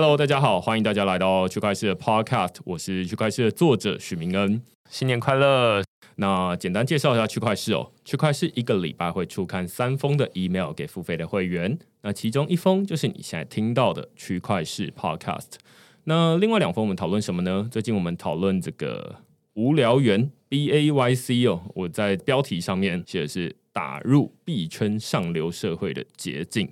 Hello，大家好，欢迎大家来到区块链的 Podcast，我是区块链的作者许明恩，新年快乐！那简单介绍一下区块链哦，区块链一个礼拜会出刊三封的 email 给付费的会员，那其中一封就是你现在听到的区块链 Podcast，那另外两封我们讨论什么呢？最近我们讨论这个无聊猿 B A Y C 哦，我在标题上面写的是打入币圈上流社会的捷径。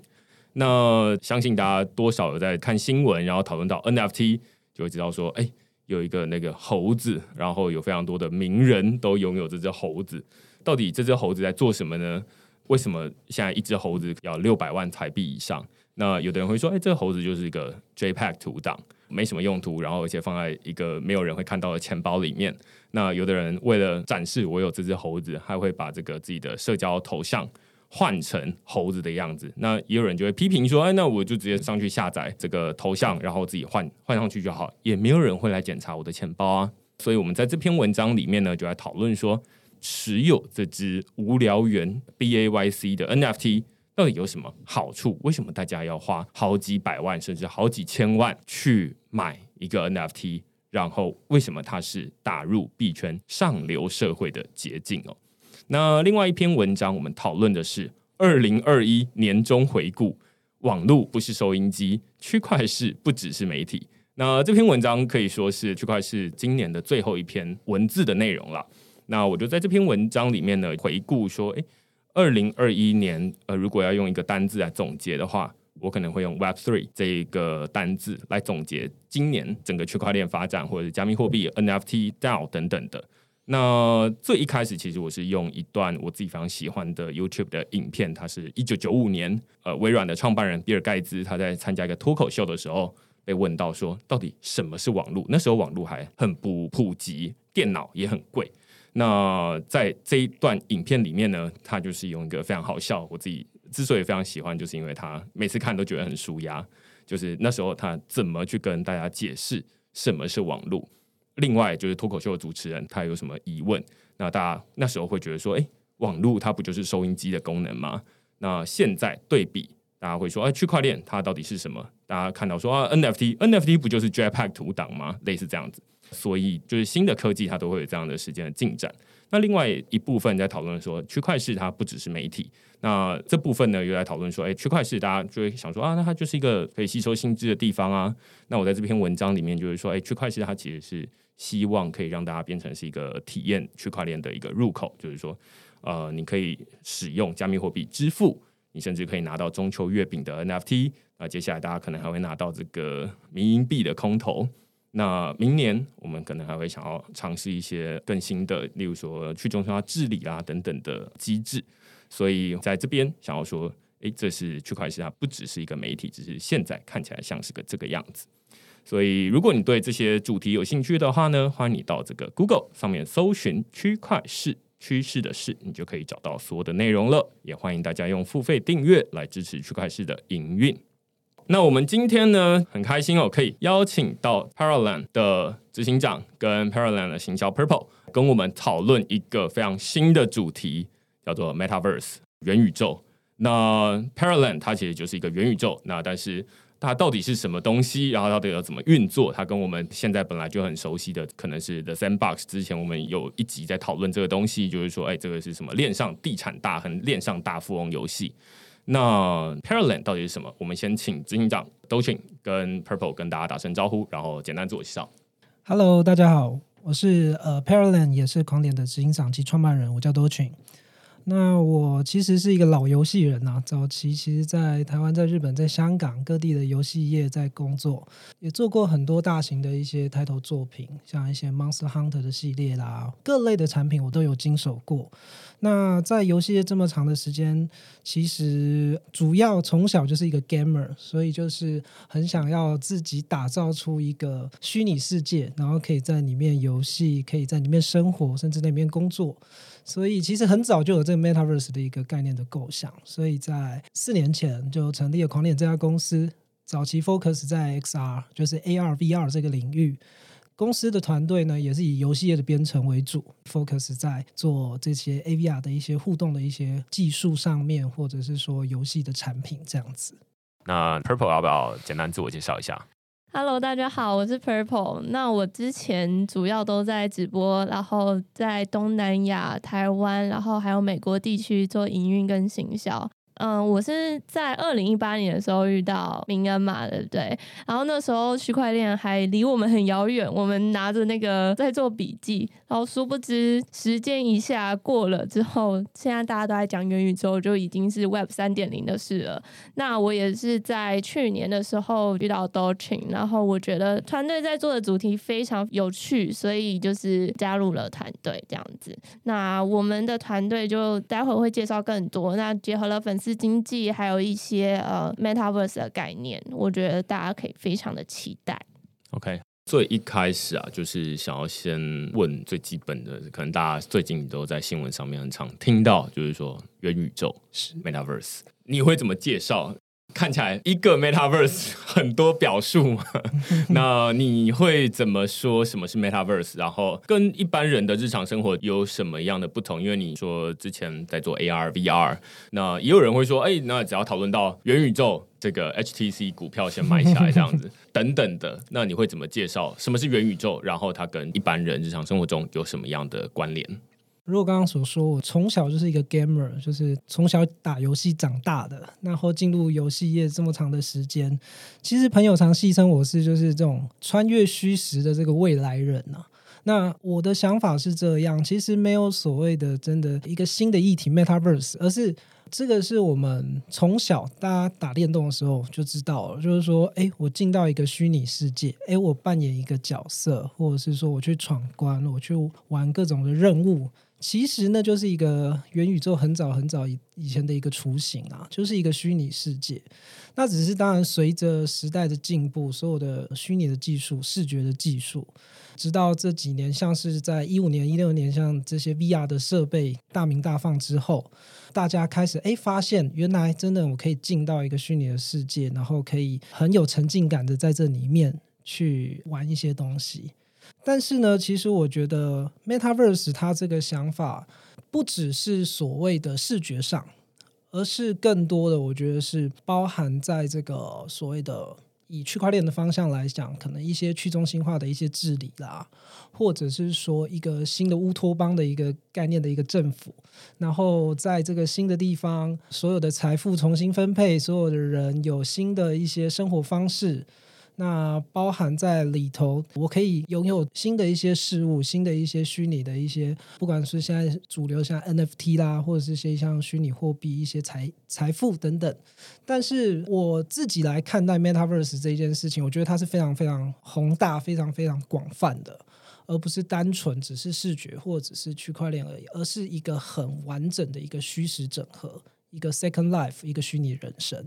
那相信大家多少有在看新闻，然后讨论到 NFT，就会知道说，哎，有一个那个猴子，然后有非常多的名人都拥有这只猴子。到底这只猴子在做什么呢？为什么现在一只猴子要六百万台币以上？那有的人会说，哎，这猴子就是一个 JPEG 图档，没什么用途，然后而且放在一个没有人会看到的钱包里面。那有的人为了展示我有这只猴子，还会把这个自己的社交头像。换成猴子的样子，那也有人就会批评说：“哎，那我就直接上去下载这个头像，然后自己换换上去就好，也没有人会来检查我的钱包啊。”所以，我们在这篇文章里面呢，就来讨论说，持有这只无聊猿 B A Y C 的 N F T 到底有什么好处？为什么大家要花好几百万甚至好几千万去买一个 N F T？然后，为什么它是打入币圈上流社会的捷径哦？那另外一篇文章，我们讨论的是二零二一年终回顾。网络不是收音机，区块市不只是媒体。那这篇文章可以说是区块是今年的最后一篇文字的内容了。那我就在这篇文章里面呢，回顾说，诶，二零二一年，呃，如果要用一个单字来总结的话，我可能会用 Web Three 这一个单字来总结今年整个区块链发展，或者是加密货币、NFT、DAO 等等的。那最一开始，其实我是用一段我自己非常喜欢的 YouTube 的影片，它是一九九五年，呃，微软的创办人比尔盖茨他在参加一个脱口秀的时候被问到说，到底什么是网络？那时候网络还很不普及，电脑也很贵。那在这一段影片里面呢，他就是用一个非常好笑，我自己之所以非常喜欢，就是因为他每次看都觉得很舒压。就是那时候他怎么去跟大家解释什么是网络？另外就是脱口秀的主持人，他有什么疑问？那大家那时候会觉得说，哎，网络它不就是收音机的功能吗？那现在对比，大家会说，哎，区块链它到底是什么？大家看到说啊，NFT，NFT 不就是 JPEG 图档吗？类似这样子。所以就是新的科技，它都会有这样的时间的进展。那另外一部分在讨论说，区块链它不只是媒体。那这部分呢，又在讨论说，哎，区块链大家就会想说啊，那它就是一个可以吸收新知的地方啊。那我在这篇文章里面就是说，哎，区块链它其实是。希望可以让大家变成是一个体验区块链的一个入口，就是说，呃，你可以使用加密货币支付，你甚至可以拿到中秋月饼的 NFT。那接下来大家可能还会拿到这个民营币的空投。那明年我们可能还会想要尝试一些更新的，例如说去中心化治理啊等等的机制。所以在这边想要说，诶，这是区块链它不只是一个媒体，只是现在看起来像是个这个样子。所以，如果你对这些主题有兴趣的话呢，欢迎你到这个 Google 上面搜寻“区块市趋势的事”，你就可以找到所有的内容了。也欢迎大家用付费订阅来支持区块市的营运。那我们今天呢，很开心哦，可以邀请到 Paraland 的执行长跟 Paraland 的行销 Purple 跟我们讨论一个非常新的主题，叫做 Metaverse 元宇宙。那 Paraland 它其实就是一个元宇宙，那但是。它到底是什么东西？然后到底要怎么运作？它跟我们现在本来就很熟悉的，可能是 The Sandbox。之前我们有一集在讨论这个东西，就是说，哎，这个是什么链上地产大亨、链上大富翁游戏？那 Paraland 到底是什么？我们先请执行长 d o c h i n 跟 Purple 跟大家打声招呼，然后简单自我介绍。Hello，大家好，我是呃 Paraland，也是狂点的执行长及创办人，我叫 Dochin。那我其实是一个老游戏人呐，早期其实，在台湾、在日本、在香港各地的游戏业在工作，也做过很多大型的一些抬头作品，像一些 Monster Hunter 的系列啦，各类的产品我都有经手过。那在游戏业这么长的时间，其实主要从小就是一个 gamer，所以就是很想要自己打造出一个虚拟世界，然后可以在里面游戏，可以在里面生活，甚至那边工作。所以其实很早就有这个 metaverse 的一个概念的构想，所以在四年前就成立了狂点这家公司。早期 focus 在 XR，就是 AR、VR 这个领域。公司的团队呢，也是以游戏业的编程为主，focus 在做这些 AVR 的一些互动的一些技术上面，或者是说游戏的产品这样子。那 Purple 要不要简单自我介绍一下？Hello，大家好，我是 Purple。那我之前主要都在直播，然后在东南亚、台湾，然后还有美国地区做营运跟行销。嗯，我是在二零一八年的时候遇到明恩嘛，对不对？然后那时候区块链还离我们很遥远，我们拿着那个在做笔记，然后殊不知时间一下过了之后，现在大家都在讲元宇宙，就已经是 Web 三点零的事了。那我也是在去年的时候遇到 Dochin，然后我觉得团队在做的主题非常有趣，所以就是加入了团队这样子。那我们的团队就待会会介绍更多，那结合了粉丝。是经济，还有一些呃 metaverse 的概念，我觉得大家可以非常的期待。OK，最一开始啊，就是想要先问最基本的，可能大家最近都在新闻上面很常听到，就是说元宇宙是 metaverse，你会怎么介绍？看起来一个 metaverse 很多表述嘛，那你会怎么说什么是 metaverse？然后跟一般人的日常生活有什么样的不同？因为你说之前在做 AR、VR，那也有人会说，哎，那只要讨论到元宇宙，这个 HTC 股票先买起来这样子 等等的，那你会怎么介绍什么是元宇宙？然后它跟一般人日常生活中有什么样的关联？如果刚刚所说，我从小就是一个 gamer，就是从小打游戏长大的，然后进入游戏业这么长的时间，其实朋友常戏称我是就是这种穿越虚实的这个未来人呢。那我的想法是这样，其实没有所谓的真的一个新的议题 metaverse，而是这个是我们从小大家打电动的时候就知道了，就是说，哎，我进到一个虚拟世界，哎，我扮演一个角色，或者是说我去闯关，我去玩各种的任务。其实呢，就是一个元宇宙很早很早以以前的一个雏形啊，就是一个虚拟世界。那只是当然，随着时代的进步，所有的虚拟的技术、视觉的技术，直到这几年，像是在一五年、一六年，像这些 VR 的设备大名大放之后，大家开始哎发现，原来真的我可以进到一个虚拟的世界，然后可以很有沉浸感的在这里面去玩一些东西。但是呢，其实我觉得 Metaverse 它这个想法不只是所谓的视觉上，而是更多的，我觉得是包含在这个所谓的以区块链的方向来讲，可能一些去中心化的一些治理啦，或者是说一个新的乌托邦的一个概念的一个政府，然后在这个新的地方，所有的财富重新分配，所有的人有新的一些生活方式。那包含在里头，我可以拥有新的一些事物，新的一些虚拟的一些，不管是现在主流像 NFT 啦，或者是一些像虚拟货币、一些财财富等等。但是我自己来看待 Metaverse 这件事情，我觉得它是非常非常宏大、非常非常广泛的，而不是单纯只是视觉或者是区块链而已，而是一个很完整的一个虚实整合，一个 Second Life，一个虚拟人生。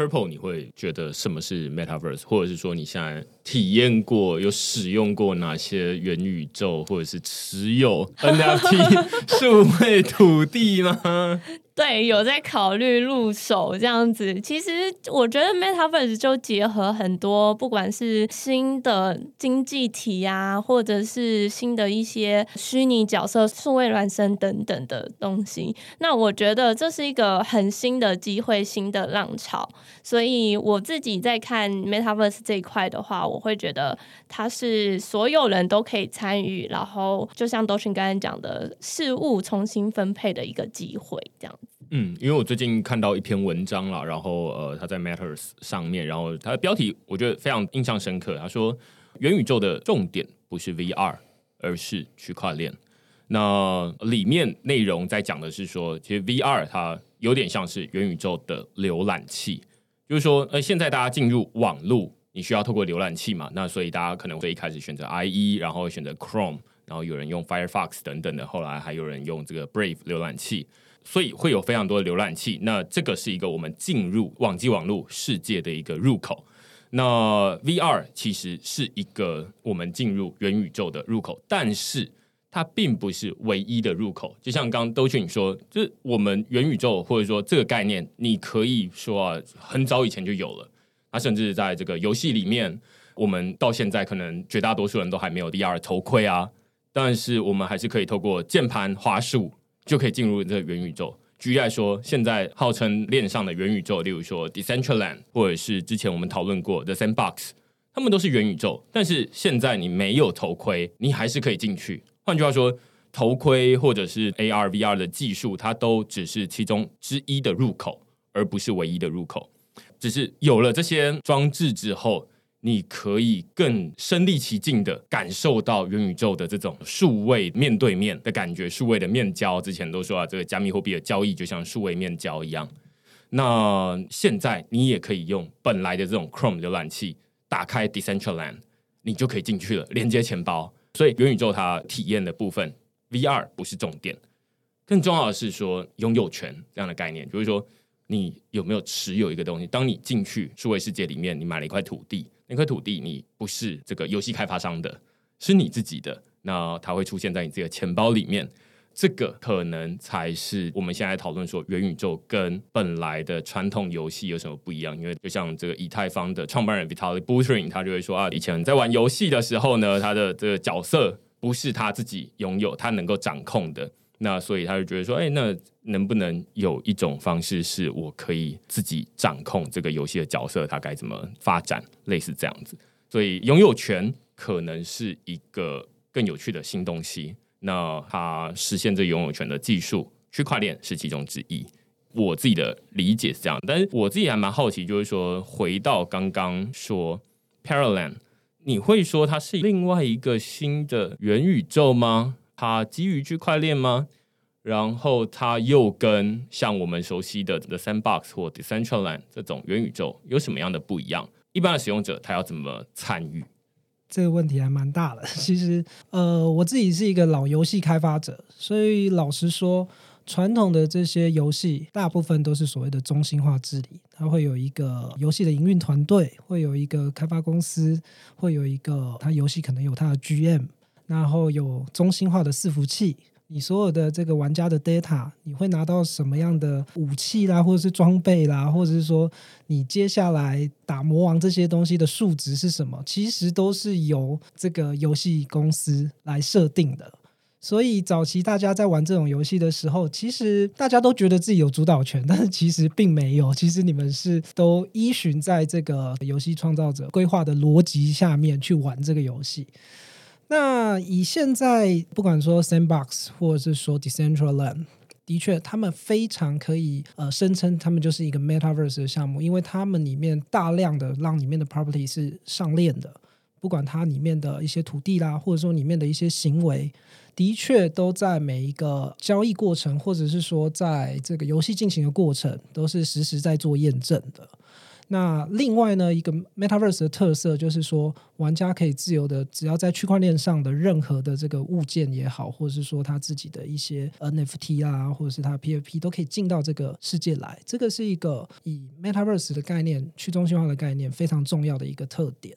Purple，你会觉得什么是 Metaverse，或者是说你现在体验过、有使用过哪些元宇宙，或者是持有 NFT 数位土地吗？对，有在考虑入手这样子。其实我觉得 Metaverse 就结合很多，不管是新的经济体啊，或者是新的一些虚拟角色、数位孪生等等的东西。那我觉得这是一个很新的机会、新的浪潮。所以我自己在看 Metaverse 这一块的话，我会觉得它是所有人都可以参与，然后就像都群刚才讲的，事物重新分配的一个机会，这样。嗯，因为我最近看到一篇文章了，然后呃，他在 Matters 上面，然后他的标题我觉得非常印象深刻。他说，元宇宙的重点不是 VR，而是区块链。那里面内容在讲的是说，其实 VR 它有点像是元宇宙的浏览器，就是说，呃，现在大家进入网络，你需要透过浏览器嘛？那所以大家可能会一开始选择 IE，然后选择 Chrome，然后有人用 Firefox 等等的，后来还有人用这个 Brave 浏览器。所以会有非常多的浏览器，那这个是一个我们进入网际网络世界的一个入口。那 VR 其实是一个我们进入元宇宙的入口，但是它并不是唯一的入口。就像刚刚都俊说，就是我们元宇宙或者说这个概念，你可以说啊，很早以前就有了。它甚至在这个游戏里面，我们到现在可能绝大多数人都还没有 VR 头盔啊，但是我们还是可以透过键盘、滑鼠。就可以进入这个元宇宙。举例来说，现在号称链上的元宇宙，例如说 Decentraland，或者是之前我们讨论过的 Sandbox，他们都是元宇宙。但是现在你没有头盔，你还是可以进去。换句话说，头盔或者是 AR、VR 的技术，它都只是其中之一的入口，而不是唯一的入口。只是有了这些装置之后。你可以更身临其境的感受到元宇宙的这种数位面对面的感觉，数位的面交。之前都说啊，这个加密货币的交易就像数位面交一样。那现在你也可以用本来的这种 Chrome 浏览器打开 Decentraland，你就可以进去了，连接钱包。所以元宇宙它体验的部分，VR 不是重点，更重要的是说拥有权这样的概念，就是说你有没有持有一个东西。当你进去数位世界里面，你买了一块土地。那块土地你不是这个游戏开发商的，是你自己的，那它会出现在你自己的钱包里面。这个可能才是我们现在讨论说元宇宙跟本来的传统游戏有什么不一样。因为就像这个以太坊的创办人 Vitalik Buterin，他就会说啊，以前在玩游戏的时候呢，他的这个角色不是他自己拥有，他能够掌控的。那所以他就觉得说，哎，那能不能有一种方式是我可以自己掌控这个游戏的角色，它该怎么发展，类似这样子。所以拥有权可能是一个更有趣的新东西。那它实现这拥有权的技术，区块链是其中之一。我自己的理解是这样，但是我自己还蛮好奇，就是说回到刚刚说 Parallel，你会说它是另外一个新的元宇宙吗？它基于区块链吗？然后它又跟像我们熟悉的 The Sandbox 或 Decentraland 这种元宇宙有什么样的不一样？一般的使用者他要怎么参与？这个问题还蛮大的。其实，呃，我自己是一个老游戏开发者，所以老实说，传统的这些游戏大部分都是所谓的中心化治理，它会有一个游戏的营运团队，会有一个开发公司，会有一个它游戏可能有它的 GM。然后有中心化的伺服器，你所有的这个玩家的 data，你会拿到什么样的武器啦，或者是装备啦，或者是说你接下来打魔王这些东西的数值是什么？其实都是由这个游戏公司来设定的。所以早期大家在玩这种游戏的时候，其实大家都觉得自己有主导权，但是其实并没有。其实你们是都依循在这个游戏创造者规划的逻辑下面去玩这个游戏。那以现在不管说 Sandbox 或者是说 Decentraland，的确，他们非常可以呃声称他们就是一个 Metaverse 的项目，因为他们里面大量的让里面的 property 是上链的，不管它里面的一些土地啦，或者说里面的一些行为，的确都在每一个交易过程，或者是说在这个游戏进行的过程，都是实时在做验证的。那另外呢，一个 Metaverse 的特色就是说，玩家可以自由的，只要在区块链上的任何的这个物件也好，或者是说他自己的一些 NFT 啊，或者是他 PFP 都可以进到这个世界来。这个是一个以 Metaverse 的概念、去中心化的概念非常重要的一个特点。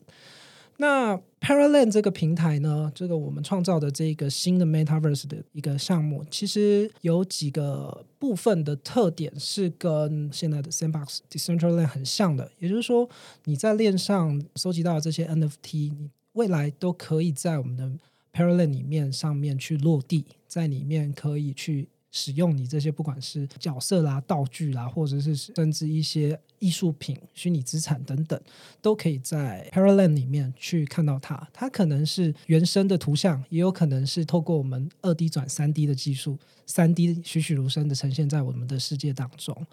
那 Parallel 这个平台呢，这个我们创造的这个新的 Metaverse 的一个项目，其实有几个部分的特点是跟现在的 Sandbox Decentraland 很像的。也就是说，你在链上收集到的这些 NFT，你未来都可以在我们的 Parallel 里面上面去落地，在里面可以去使用你这些不管是角色啦、道具啦，或者是甚至一些艺术品、虚拟资产等等，都可以在 Parallel 里面去看到它。它可能是原生的图像，也有可能是透过我们二 D 转三 D 的技术，三 D 栩栩如生的呈现在我们的世界当中。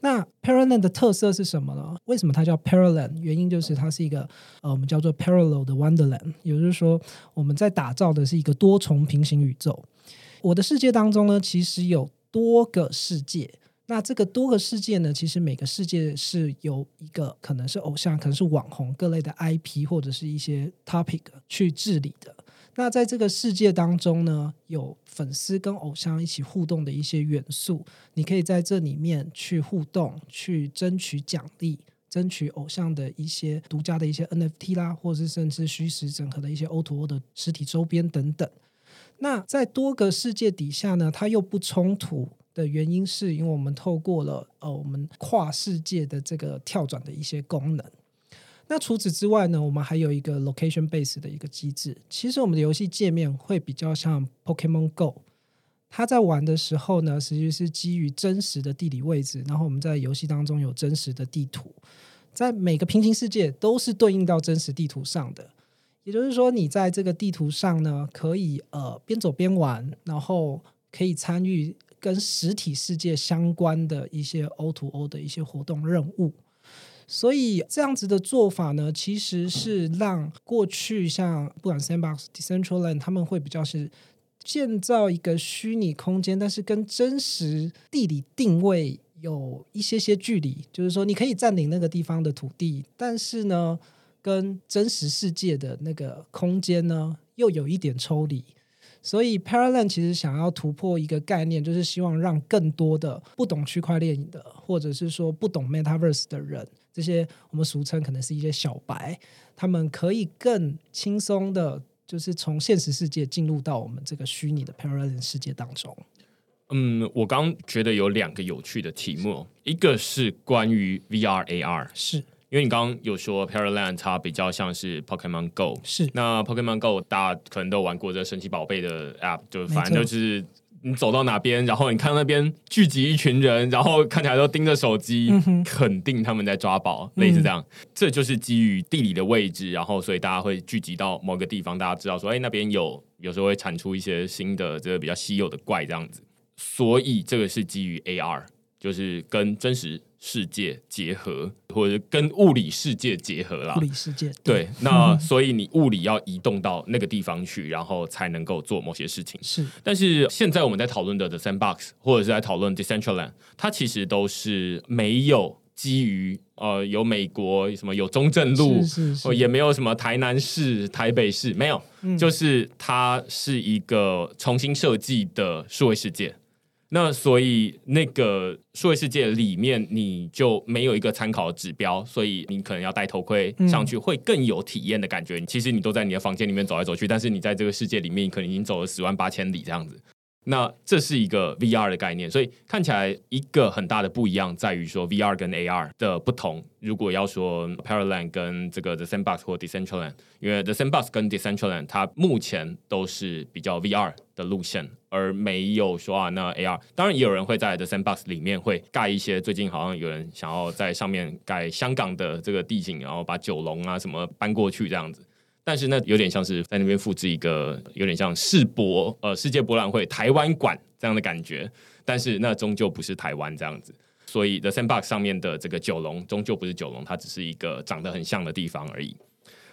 那 Parallel 的特色是什么呢？为什么它叫 Parallel？原因就是它是一个呃，我们叫做 Parallel 的 Wonderland，也就是说我们在打造的是一个多重平行宇宙。我的世界当中呢，其实有多个世界。那这个多个世界呢，其实每个世界是由一个可能是偶像，可能是网红各类的 IP 或者是一些 topic 去治理的。那在这个世界当中呢，有粉丝跟偶像一起互动的一些元素，你可以在这里面去互动，去争取奖励，争取偶像的一些独家的一些 NFT 啦，或者是甚至虚实整合的一些 O to O 的实体周边等等。那在多个世界底下呢，它又不冲突的原因，是因为我们透过了呃我们跨世界的这个跳转的一些功能。那除此之外呢，我们还有一个 location base 的一个机制。其实我们的游戏界面会比较像 Pokemon Go，它在玩的时候呢，实际是基于真实的地理位置，然后我们在游戏当中有真实的地图，在每个平行世界都是对应到真实地图上的。也就是说，你在这个地图上呢，可以呃边走边玩，然后可以参与跟实体世界相关的一些 O to O 的一些活动任务。所以这样子的做法呢，其实是让过去像不管 Sandbox、Decentraland，他们会比较是建造一个虚拟空间，但是跟真实地理定位有一些些距离。就是说，你可以占领那个地方的土地，但是呢。跟真实世界的那个空间呢，又有一点抽离，所以 Parallel 其实想要突破一个概念，就是希望让更多的不懂区块链的，或者是说不懂 Metaverse 的人，这些我们俗称可能是一些小白，他们可以更轻松的，就是从现实世界进入到我们这个虚拟的 Parallel 世界当中。嗯，我刚觉得有两个有趣的题目，一个是关于 VR AR，是。因为你刚刚有说 Paraland 它比较像是 Pokemon Go，是。那 Pokemon Go 大家可能都玩过这神奇宝贝的 App，就反正就是你走到哪边，然后你看那边聚集一群人，然后看起来都盯着手机，肯定他们在抓宝，类似这样。这就是基于地理的位置，然后所以大家会聚集到某个地方，大家知道说，哎，那边有有时候会产出一些新的这个比较稀有的怪这样子，所以这个是基于 AR，就是跟真实。世界结合，或者跟物理世界结合啦。物理世界对，那所以你物理要移动到那个地方去，然后才能够做某些事情。是，但是现在我们在讨论的 The Sandbox，或者是在讨论 Decentraland，它其实都是没有基于呃有美国什么有中正路，也没有什么台南市、台北市，没有，就是它是一个重新设计的数位世界。那所以那个数位世界里面，你就没有一个参考指标，所以你可能要戴头盔上去，会更有体验的感觉。其实你都在你的房间里面走来走去，但是你在这个世界里面，可能已经走了十万八千里这样子。那这是一个 VR 的概念，所以看起来一个很大的不一样在于说 VR 跟 AR 的不同。如果要说 Paraland 跟这个 The Sandbox 或 Decentraland，因为 The Sandbox 跟 Decentraland 它目前都是比较 VR 的路线，而没有说啊那 AR。当然也有人会在 The Sandbox 里面会盖一些，最近好像有人想要在上面盖香港的这个地景，然后把九龙啊什么搬过去这样子。但是那有点像是在那边复制一个有点像世博呃世界博览会台湾馆这样的感觉，但是那终究不是台湾这样子，所以 The Sandbox 上面的这个九龙终究不是九龙，它只是一个长得很像的地方而已。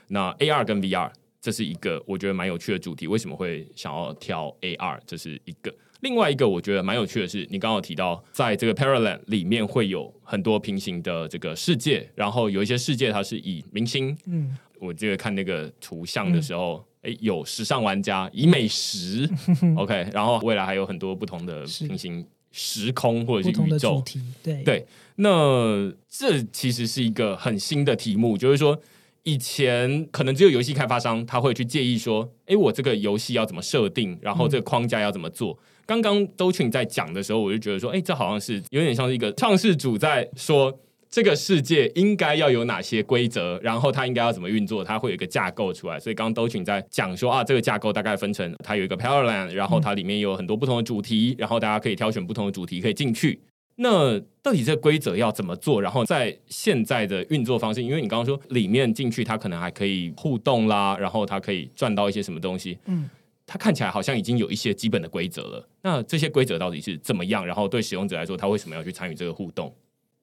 那 AR 跟 VR 这是一个我觉得蛮有趣的主题，为什么会想要挑 AR？这是一个。另外一个我觉得蛮有趣的是，你刚刚提到在这个 Paraland 里面会有很多平行的这个世界，然后有一些世界它是以明星，嗯，我记得看那个图像的时候，哎，有时尚玩家以美食，OK，然后未来还有很多不同的平行时空或者是宇宙，对对，那这其实是一个很新的题目，就是说。以前可能只有游戏开发商他会去介意说，哎，我这个游戏要怎么设定，然后这个框架要怎么做。刚刚 Do 群在讲的时候，我就觉得说，哎，这好像是有点像是一个创世主在说，这个世界应该要有哪些规则，然后它应该要怎么运作，它会有一个架构出来。所以刚刚都群在讲说啊，这个架构大概分成它有一个 Powerland，然后它里面有很多不同的主题，然后大家可以挑选不同的主题可以进去。那到底这个规则要怎么做？然后在现在的运作方式，因为你刚刚说里面进去它可能还可以互动啦，然后它可以赚到一些什么东西，嗯。它看起来好像已经有一些基本的规则了。那这些规则到底是怎么样？然后对使用者来说，他为什么要去参与这个互动？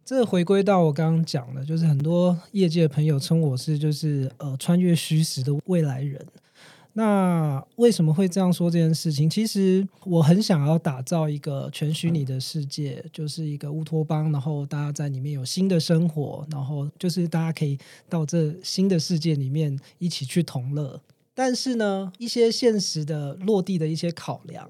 这回归到我刚刚讲的，就是很多业界的朋友称我是就是呃穿越虚实的未来人。那为什么会这样说这件事情？其实我很想要打造一个全虚拟的世界，就是一个乌托邦，然后大家在里面有新的生活，然后就是大家可以到这新的世界里面一起去同乐。但是呢，一些现实的落地的一些考量，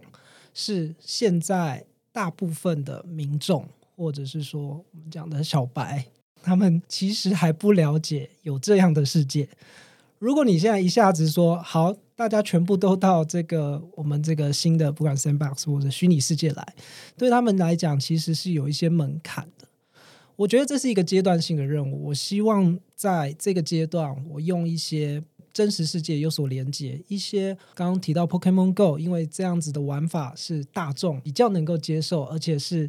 是现在大部分的民众，或者是说我们讲的小白，他们其实还不了解有这样的世界。如果你现在一下子说好，大家全部都到这个我们这个新的不管 sandbox 或者虚拟世界来，对他们来讲其实是有一些门槛的。我觉得这是一个阶段性的任务。我希望在这个阶段，我用一些。真实世界有所连接，一些刚刚提到 Pokemon Go，因为这样子的玩法是大众比较能够接受，而且是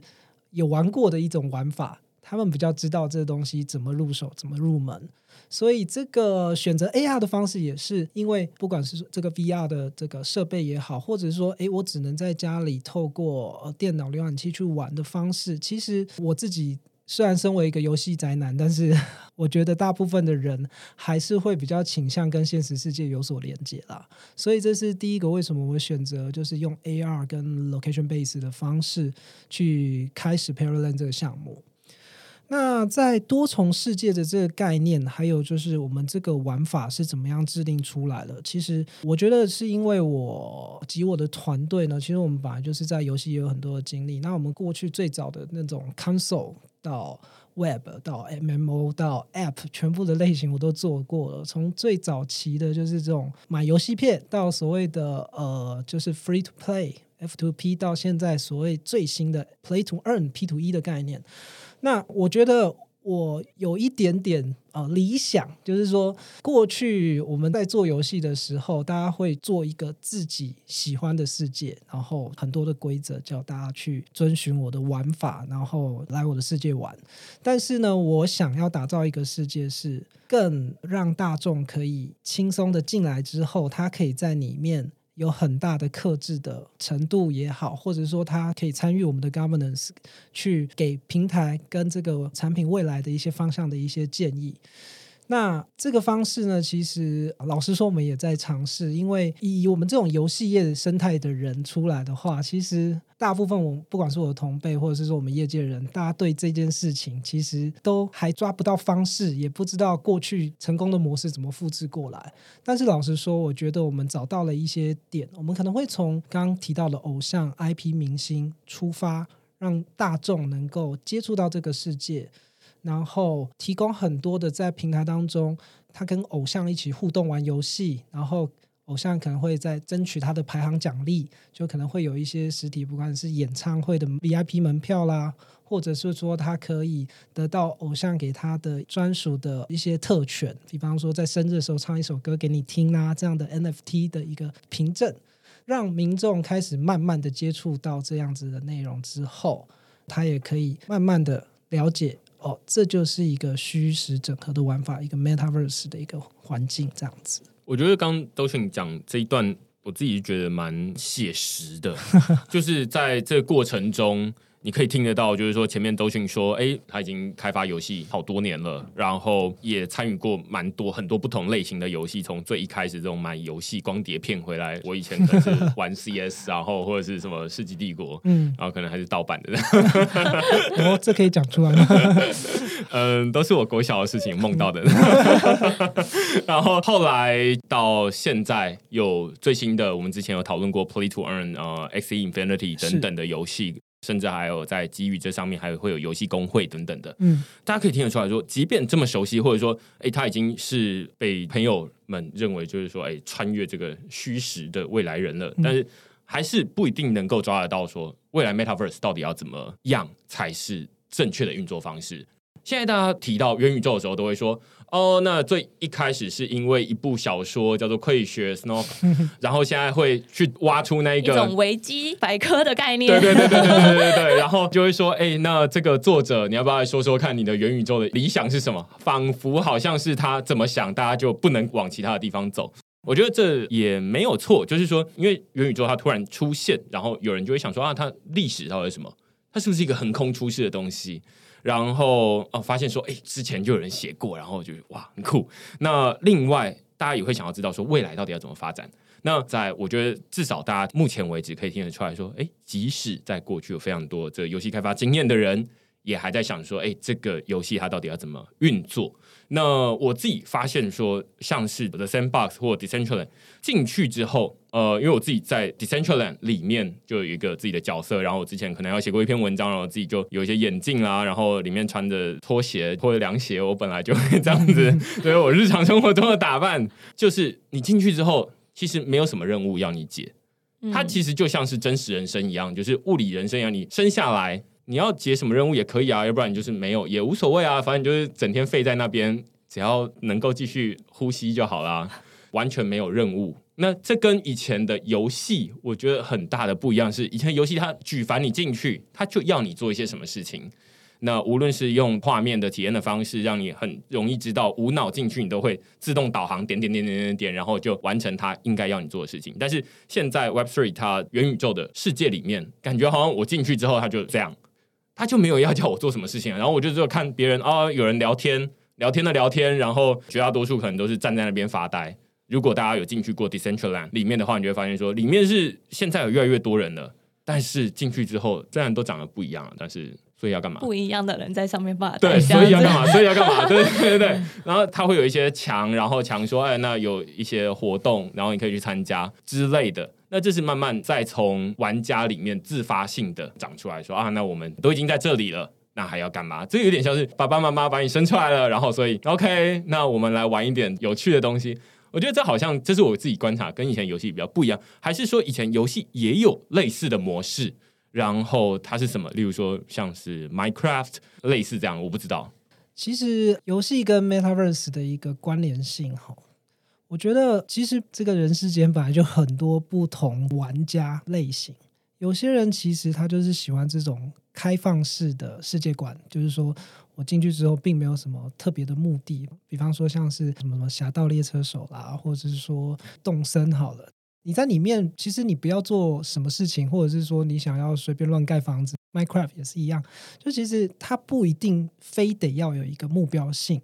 有玩过的一种玩法，他们比较知道这东西怎么入手、怎么入门。所以这个选择 AR 的方式也是因为，不管是这个 VR 的这个设备也好，或者是说，诶，我只能在家里透过电脑浏览器去玩的方式，其实我自己。虽然身为一个游戏宅男，但是 我觉得大部分的人还是会比较倾向跟现实世界有所连接啦。所以这是第一个，为什么我选择就是用 AR 跟 location base 的方式去开始 Parallel 这个项目。那在多重世界的这个概念，还有就是我们这个玩法是怎么样制定出来的？其实我觉得是因为我及我的团队呢，其实我们本来就是在游戏也有很多的经历。那我们过去最早的那种 console。到 Web 到 MMO 到 App，全部的类型我都做过了。从最早期的就是这种买游戏片，到所谓的呃就是 Free to Play F to P，到现在所谓最新的 Play to Earn P to E 的概念。那我觉得。我有一点点呃理想，就是说，过去我们在做游戏的时候，大家会做一个自己喜欢的世界，然后很多的规则叫大家去遵循我的玩法，然后来我的世界玩。但是呢，我想要打造一个世界，是更让大众可以轻松的进来之后，他可以在里面。有很大的克制的程度也好，或者说他可以参与我们的 governance，去给平台跟这个产品未来的一些方向的一些建议。那这个方式呢，其实老实说，我们也在尝试。因为以我们这种游戏业生态的人出来的话，其实大部分我不管是我的同辈，或者是说我们业界人，大家对这件事情其实都还抓不到方式，也不知道过去成功的模式怎么复制过来。但是老实说，我觉得我们找到了一些点，我们可能会从刚刚提到的偶像 IP 明星出发，让大众能够接触到这个世界。然后提供很多的在平台当中，他跟偶像一起互动玩游戏，然后偶像可能会在争取他的排行奖励，就可能会有一些实体，不管是演唱会的 VIP 门票啦，或者是说他可以得到偶像给他的专属的一些特权，比方说在生日的时候唱一首歌给你听啊，这样的 NFT 的一个凭证，让民众开始慢慢的接触到这样子的内容之后，他也可以慢慢的了解。哦，这就是一个虚实整合的玩法，一个 metaverse 的一个环境，这样子。我觉得刚都是你讲这一段，我自己觉得蛮写实的，就是在这个过程中。你可以听得到，就是说前面都讯说，哎，他已经开发游戏好多年了，然后也参与过蛮多很多不同类型的游戏，从最一开始这种买游戏光碟片回来，我以前可是 玩 CS，然后或者是什么世纪帝国，嗯，然后可能还是盗版的，哦，这可以讲出来吗？嗯，都是我国小的事情梦到的，然后后来到现在有最新的，我们之前有讨论过 Play to Earn，呃，X Infinity 等等的游戏。甚至还有在机遇这上面，还会有游戏工会等等的。嗯，大家可以听得出来说，即便这么熟悉，或者说，哎，他已经是被朋友们认为就是说，哎，穿越这个虚实的未来人了。但是还是不一定能够抓得到说，未来 Metaverse 到底要怎么样才是正确的运作方式。现在大家提到元宇宙的时候，都会说。哦，那最一开始是因为一部小说叫做《溃学 Snow》，然后现在会去挖出那一个一种维基百科的概念。对对对对对对对对，然后就会说，哎，那这个作者，你要不要来说说看你的元宇宙的理想是什么？仿佛好像是他怎么想，大家就不能往其他的地方走。我觉得这也没有错，就是说，因为元宇宙它突然出现，然后有人就会想说啊，它历史到底是什么？它是不是一个横空出世的东西？然后哦，发现说，哎，之前就有人写过，然后就哇，很酷。那另外，大家也会想要知道说，未来到底要怎么发展？那在我觉得，至少大家目前为止可以听得出来说，哎，即使在过去有非常多这游戏开发经验的人。也还在想说，哎，这个游戏它到底要怎么运作？那我自己发现说，像是 The Sandbox 或 Decentraland 进去之后，呃，因为我自己在 Decentraland 里面就有一个自己的角色，然后我之前可能要写过一篇文章，然后自己就有一些眼镜啦，然后里面穿着拖鞋或者凉鞋，我本来就会这样子，所以我日常生活中的打扮就是你进去之后，其实没有什么任务要你解，它其实就像是真实人生一样，就是物理人生一样，你生下来。你要解什么任务也可以啊，要不然你就是没有也无所谓啊，反正就是整天废在那边，只要能够继续呼吸就好啦，完全没有任务。那这跟以前的游戏，我觉得很大的不一样是，以前游戏它举凡你进去，它就要你做一些什么事情。那无论是用画面的体验的方式，让你很容易知道，无脑进去你都会自动导航，点点点点点点，然后就完成它应该要你做的事情。但是现在 Web Three 它元宇宙的世界里面，感觉好像我进去之后，它就这样。他就没有要叫我做什么事情，然后我就只有看别人啊，有人聊天，聊天的聊天，然后绝大多数可能都是站在那边发呆。如果大家有进去过 Decentraland 里面的话，你就会发现说，里面是现在有越来越多人了，但是进去之后，虽然都长得不一样了，但是所以要干嘛？不一样的人在上面发呆，对，所以要干嘛？所以要干嘛？对对对对。然后他会有一些墙，然后墙说，哎，那有一些活动，然后你可以去参加之类的。那这是慢慢再从玩家里面自发性的长出来，说啊，那我们都已经在这里了，那还要干嘛？这有点像是爸爸妈妈把你生出来了，然后所以 OK，那我们来玩一点有趣的东西。我觉得这好像这是我自己观察，跟以前游戏比较不一样，还是说以前游戏也有类似的模式？然后它是什么？例如说像是 Minecraft 类似这样，我不知道。其实游戏跟 Metaverse 的一个关联性，哈。我觉得其实这个人世间本来就很多不同玩家类型，有些人其实他就是喜欢这种开放式的世界观，就是说我进去之后并没有什么特别的目的，比方说像是什么什么侠盗猎车手啦，或者是说动森好了，你在里面其实你不要做什么事情，或者是说你想要随便乱盖房子，Minecraft 也是一样，就其实它不一定非得要有一个目标性。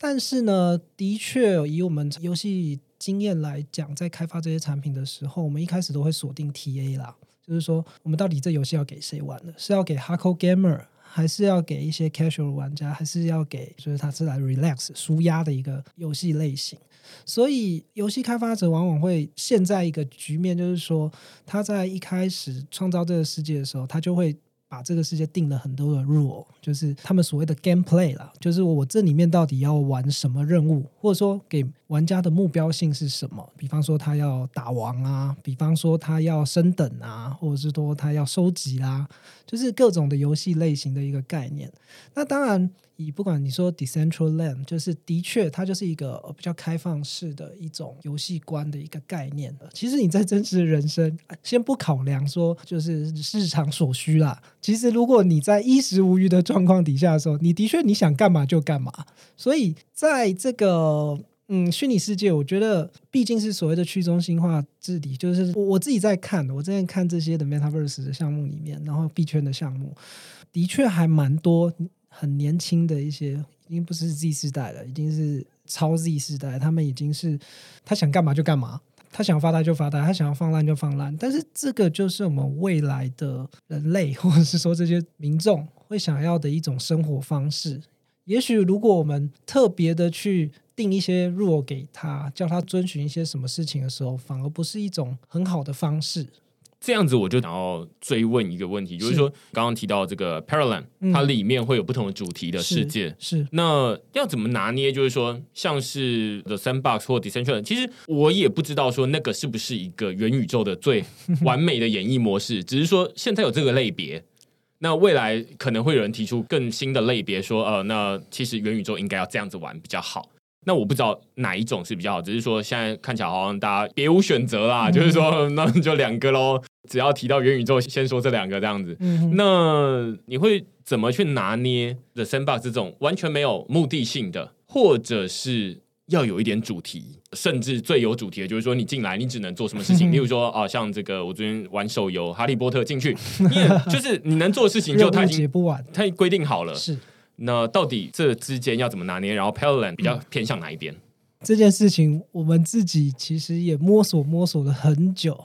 但是呢，的确以我们游戏经验来讲，在开发这些产品的时候，我们一开始都会锁定 TA 啦，就是说我们到底这游戏要给谁玩的？是要给 h a r d c o Gamer，还是要给一些 Casual 玩家，还是要给就是他是来 Relax 舒压的一个游戏类型？所以游戏开发者往往会陷在一个局面，就是说他在一开始创造这个世界的时候，他就会。把这个世界定了很多的 rule，就是他们所谓的 gameplay 啦，就是我这里面到底要玩什么任务，或者说给玩家的目标性是什么？比方说他要打王啊，比方说他要升等啊，或者是说他要收集啦，就是各种的游戏类型的一个概念。那当然。以不管你说 decentral land，就是的确它就是一个比较开放式的一种游戏观的一个概念的。其实你在真实的人生，先不考量说就是日常所需啦。其实如果你在衣食无余的状况底下的时候，你的确你想干嘛就干嘛。所以在这个嗯虚拟世界，我觉得毕竟是所谓的去中心化治理，就是我我自己在看，我之前看这些的 Metaverse 的项目里面，然后币圈的项目，的确还蛮多。很年轻的一些，已经不是 Z 世代了，已经是超 Z 世代。他们已经是他想干嘛就干嘛，他想发呆就发呆，他想要放烂就放烂。但是这个就是我们未来的人类，或者是说这些民众会想要的一种生活方式。也许如果我们特别的去定一些 rule 给他，叫他遵循一些什么事情的时候，反而不是一种很好的方式。这样子我就想要追问一个问题，就是说刚刚提到这个 Paraland，它里面会有不同的主题的世界，是那要怎么拿捏？就是说像是 The Sandbox 或 Decentraland，其实我也不知道说那个是不是一个元宇宙的最 完美的演绎模式，只是说现在有这个类别，那未来可能会有人提出更新的类别，说呃，那其实元宇宙应该要这样子玩比较好。那我不知道哪一种是比较好，只是说现在看起来好像大家别无选择啦，就是说那就两个喽。只要提到元宇宙，先说这两个这样子。那你会怎么去拿捏 The Sandbox 这种完全没有目的性的，或者是？要有一点主题，甚至最有主题的，就是说你进来，你只能做什么事情。例如说啊，像这个我昨天玩手游《哈利波特》进去，你就是你能做的事情就他已经不完，他规定好了。是，那到底这之间要怎么拿捏？然后 p a r a l l 比较偏向哪一边？这件事情我们自己其实也摸索摸索了很久。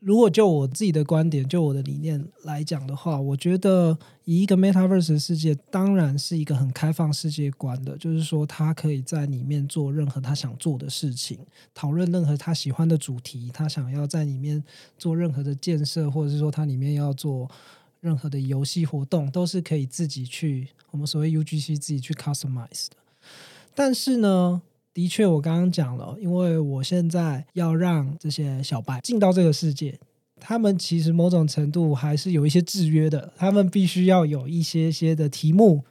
如果就我自己的观点，就我的理念来讲的话，我觉得以一个 Metaverse 的世界，当然是一个很开放世界观的，就是说他可以在里面做任何他想做的事情，讨论任何他喜欢的主题，他想要在里面做任何的建设，或者是说他里面要做任何的游戏活动，都是可以自己去我们所谓 UGC 自己去 customize 的。但是呢？的确，我刚刚讲了，因为我现在要让这些小白进到这个世界，他们其实某种程度还是有一些制约的，他们必须要有一些些的题目、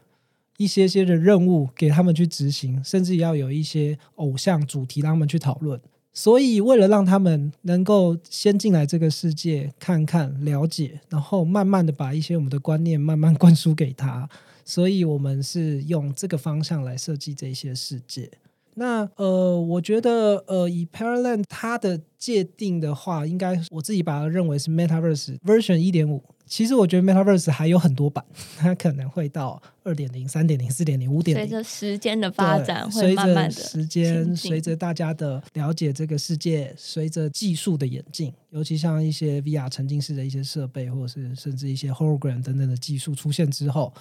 一些些的任务给他们去执行，甚至要有一些偶像主题让他们去讨论。所以，为了让他们能够先进来这个世界看看、了解，然后慢慢的把一些我们的观念慢慢灌输给他，所以我们是用这个方向来设计这些世界。那呃，我觉得呃，以 Parallel 它的界定的话，应该我自己把它认为是 Metaverse Version 一点五。其实我觉得 Metaverse 还有很多版，它可能会到二点零、三点零、四点零、五点零。随着时间的发展，会慢慢的时间，随着大家的了解这个世界，随着技术的演进，尤其像一些 VR 沉浸式的一些设备，或者是甚至一些 Hologram 等等的技术出现之后，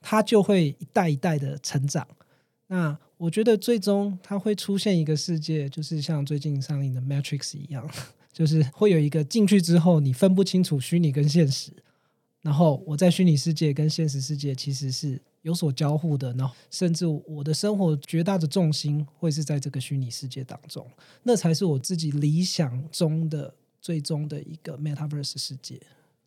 它就会一代一代的成长。那我觉得最终它会出现一个世界，就是像最近上映的《Matrix》一样，就是会有一个进去之后你分不清楚虚拟跟现实，然后我在虚拟世界跟现实世界其实是有所交互的，然后甚至我的生活绝大的重心会是在这个虚拟世界当中，那才是我自己理想中的最终的一个 Metaverse 世界。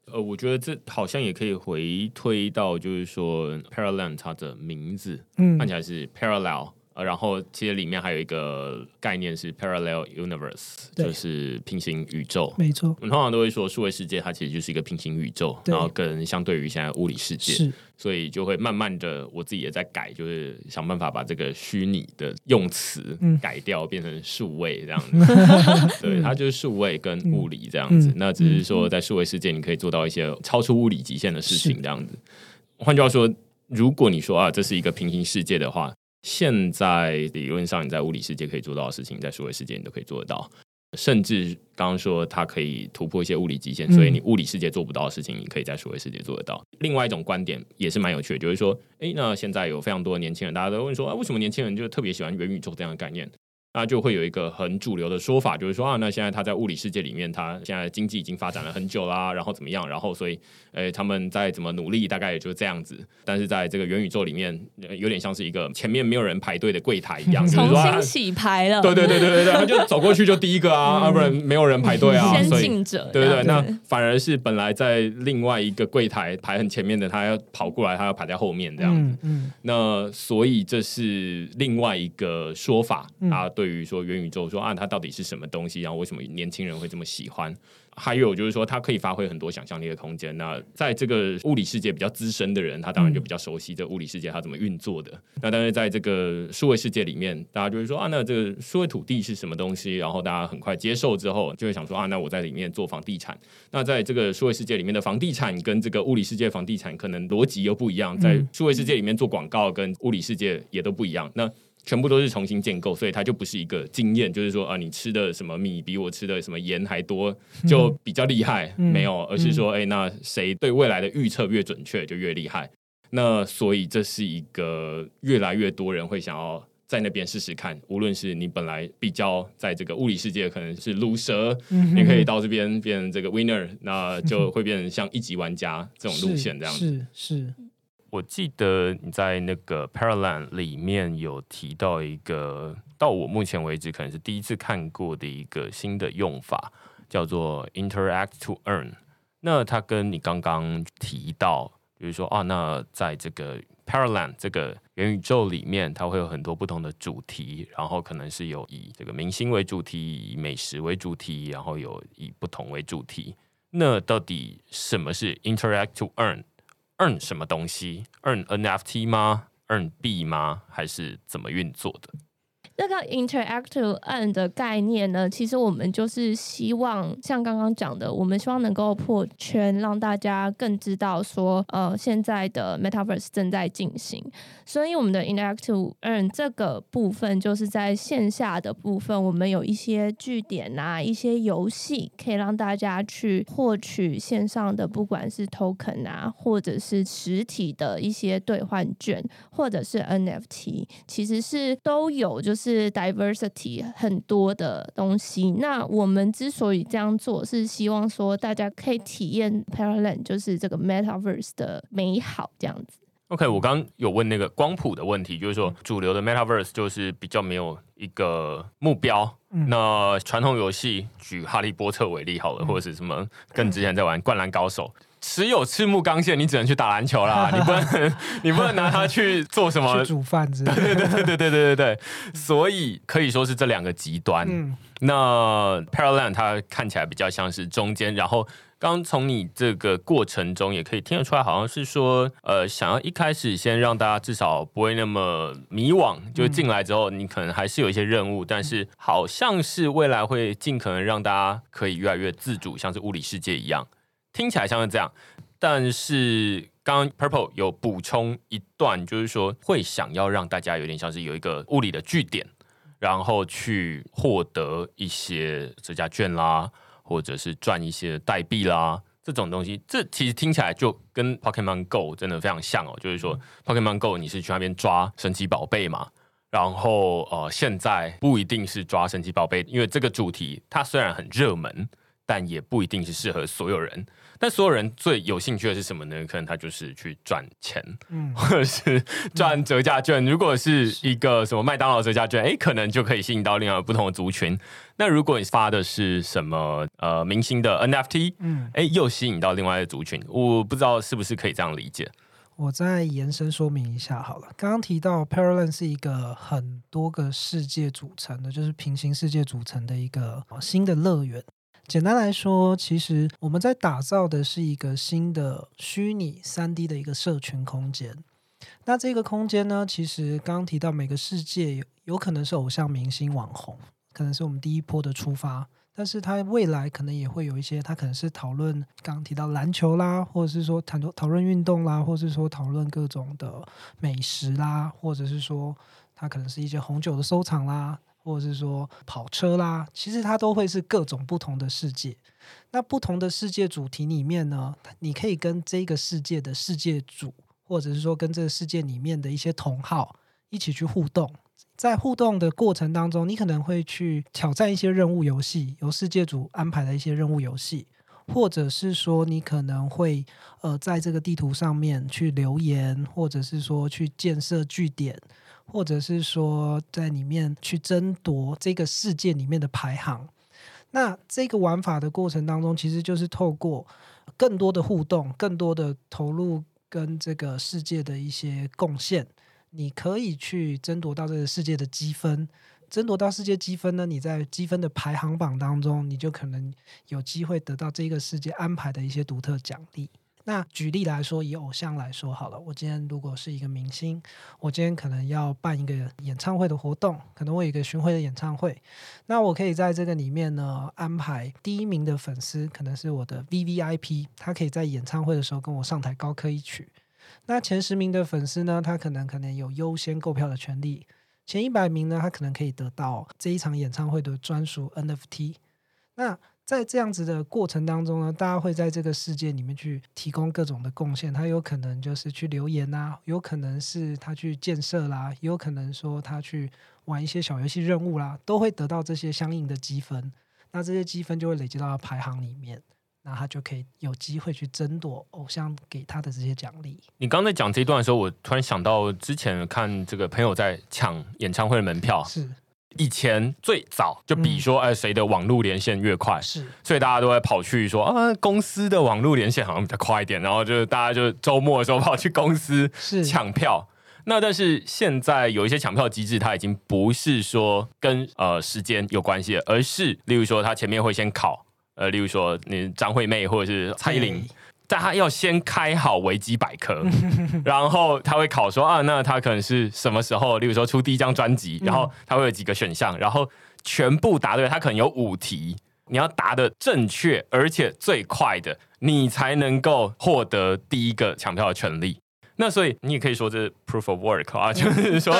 呃，我觉得这好像也可以回推到，就是说 Parallel 它的名字，嗯，看起来是 Parallel。呃，然后其实里面还有一个概念是 parallel universe，就是平行宇宙。没错，我们通常都会说数位世界它其实就是一个平行宇宙，然后跟相对于现在物理世界，所以就会慢慢的，我自己也在改，就是想办法把这个虚拟的用词改掉，变成数位这样子。对，它就是数位跟物理这样子。那只是说在数位世界，你可以做到一些超出物理极限的事情这样子。换句话说，如果你说啊，这是一个平行世界的话。现在理论上，你在物理世界可以做到的事情，在数位世界你都可以做得到。甚至刚刚说它可以突破一些物理极限，所以你物理世界做不到的事情，你可以在数位世界做得到。另外一种观点也是蛮有趣的，就是说，哎，那现在有非常多的年轻人，大家都问说，啊，为什么年轻人就特别喜欢元宇宙这样的概念？那就会有一个很主流的说法，就是说啊，那现在他在物理世界里面，他现在经济已经发展了很久啦，然后怎么样？然后所以，诶，他们再怎么努力，大概也就这样子。但是在这个元宇宙里面，有点像是一个前面没有人排队的柜台一样，重新洗牌了。对对对对对对，他就走过去就第一个啊，要不然没有人排队啊。先进者，对对对，那反而是本来在另外一个柜台排很前面的，他要跑过来，他要排在后面这样子。嗯，那所以这是另外一个说法啊，对于说元宇宙。说啊，它到底是什么东西？然后为什么年轻人会这么喜欢？还有就是说，它可以发挥很多想象力的空间。那在这个物理世界比较资深的人，他当然就比较熟悉这物理世界它怎么运作的。那但是在这个数位世界里面，大家就会说啊，那这个数位土地是什么东西？然后大家很快接受之后，就会想说啊，那我在里面做房地产。那在这个数位世界里面的房地产跟这个物理世界房地产可能逻辑又不一样。在数位世界里面做广告跟物理世界也都不一样。那全部都是重新建构，所以它就不是一个经验，就是说啊，你吃的什么米比我吃的什么盐还多，就比较厉害，没有，而是说，哎，那谁对未来的预测越准确，就越厉害。那所以这是一个越来越多人会想要在那边试试看，无论是你本来比较在这个物理世界可能是撸蛇，你可以到这边变成这个 winner，那就会变成像一级玩家这种路线这样子，是是。我记得你在那个 Paraland 里面有提到一个，到我目前为止可能是第一次看过的一个新的用法，叫做 Interact to Earn。那它跟你刚刚提到，比如说啊，那在这个 Paraland 这个元宇宙里面，它会有很多不同的主题，然后可能是有以这个明星为主题，以美食为主题，然后有以不同为主题。那到底什么是 Interact to earn？Earn 什么东西？Earn NFT 吗？Earn 币吗？还是怎么运作的？这个 interactive earn 的概念呢，其实我们就是希望像刚刚讲的，我们希望能够破圈，让大家更知道说，呃，现在的 metaverse 正在进行。所以我们的 interactive earn 这个部分，就是在线下的部分，我们有一些据点啊，一些游戏可以让大家去获取线上的，不管是 token 啊，或者是实体的一些兑换券，或者是 NFT，其实是都有，就是。是 diversity 很多的东西。那我们之所以这样做，是希望说大家可以体验 Parallel，就是这个 Metaverse 的美好这样子。OK，我刚刚有问那个光谱的问题，就是说主流的 Metaverse 就是比较没有一个目标。那传统游戏，举哈利波特为例好了，或者是什么更之前在玩灌篮高手。持有赤木刚宪，你只能去打篮球啦，你不能，你不能拿它去做什么 煮饭之类。对对对对对对对对，所以可以说是这两个极端。嗯，那 Parallel 它看起来比较像是中间，然后刚从你这个过程中也可以听得出来，好像是说，呃，想要一开始先让大家至少不会那么迷惘，就进来之后，你可能还是有一些任务，但是好像是未来会尽可能让大家可以越来越自主，像是物理世界一样。听起来像是这样，但是刚刚 Purple 有补充一段，就是说会想要让大家有点像是有一个物理的据点，然后去获得一些折价券啦，或者是赚一些代币啦这种东西。这其实听起来就跟 Pokemon Go 真的非常像哦，就是说 Pokemon Go 你是去那边抓神奇宝贝嘛，然后呃现在不一定是抓神奇宝贝，因为这个主题它虽然很热门，但也不一定是适合所有人。但所有人最有兴趣的是什么呢？可能他就是去赚钱，嗯，或者是赚折价券。如果是一个什么麦当劳折价券，哎，可能就可以吸引到另外不同的族群。那如果你发的是什么呃明星的 NFT，嗯，哎，又吸引到另外的族群。我不知道是不是可以这样理解。我再延伸说明一下好了。刚刚提到 Parallel 是一个很多个世界组成的，就是平行世界组成的一个新的乐园。简单来说，其实我们在打造的是一个新的虚拟三 D 的一个社群空间。那这个空间呢，其实刚刚提到每个世界有可能是偶像明星、网红，可能是我们第一波的出发。但是它未来可能也会有一些，它可能是讨论刚刚提到篮球啦，或者是说谈讨论运动啦，或者是说讨论各种的美食啦，或者是说它可能是一些红酒的收藏啦。或者是说跑车啦，其实它都会是各种不同的世界。那不同的世界主题里面呢，你可以跟这个世界的世界主，或者是说跟这个世界里面的一些同好一起去互动。在互动的过程当中，你可能会去挑战一些任务游戏，由世界主安排的一些任务游戏，或者是说你可能会呃在这个地图上面去留言，或者是说去建设据点。或者是说在里面去争夺这个世界里面的排行，那这个玩法的过程当中，其实就是透过更多的互动、更多的投入跟这个世界的一些贡献，你可以去争夺到这个世界的积分。争夺到世界积分呢，你在积分的排行榜当中，你就可能有机会得到这个世界安排的一些独特奖励。那举例来说，以偶像来说好了，我今天如果是一个明星，我今天可能要办一个演唱会的活动，可能我有一个巡回的演唱会，那我可以在这个里面呢安排第一名的粉丝，可能是我的 V V I P，他可以在演唱会的时候跟我上台高歌一曲。那前十名的粉丝呢，他可能可能有优先购票的权利，前一百名呢，他可能可以得到这一场演唱会的专属 N F T。那在这样子的过程当中呢，大家会在这个世界里面去提供各种的贡献。他有可能就是去留言呐，有可能是他去建设啦，也有可能说他去玩一些小游戏任务啦，都会得到这些相应的积分。那这些积分就会累积到排行里面，那他就可以有机会去争夺偶像给他的这些奖励。你刚才讲这一段的时候，我突然想到之前看这个朋友在抢演唱会的门票，是以前最早就比说，哎，谁的网络连线越快，是。所以大家都会跑去说啊，公司的网络连线好像比较快一点，然后就大家就周末的时候跑去公司是。抢票。那但是现在有一些抢票机制，它已经不是说跟呃时间有关系了，而是例如说它前面会先考，呃，例如说你张惠妹或者是蔡依林对，但他要先开好维基百科，然后他会考说啊，那他可能是什么时候，例如说出第一张专辑，然后他会有几个选项，然后全部答对，他可能有五题，你要答的正确，而且最快的，你才能够获得第一个抢票的权利。那所以你也可以说这是 proof of work 啊，就是说，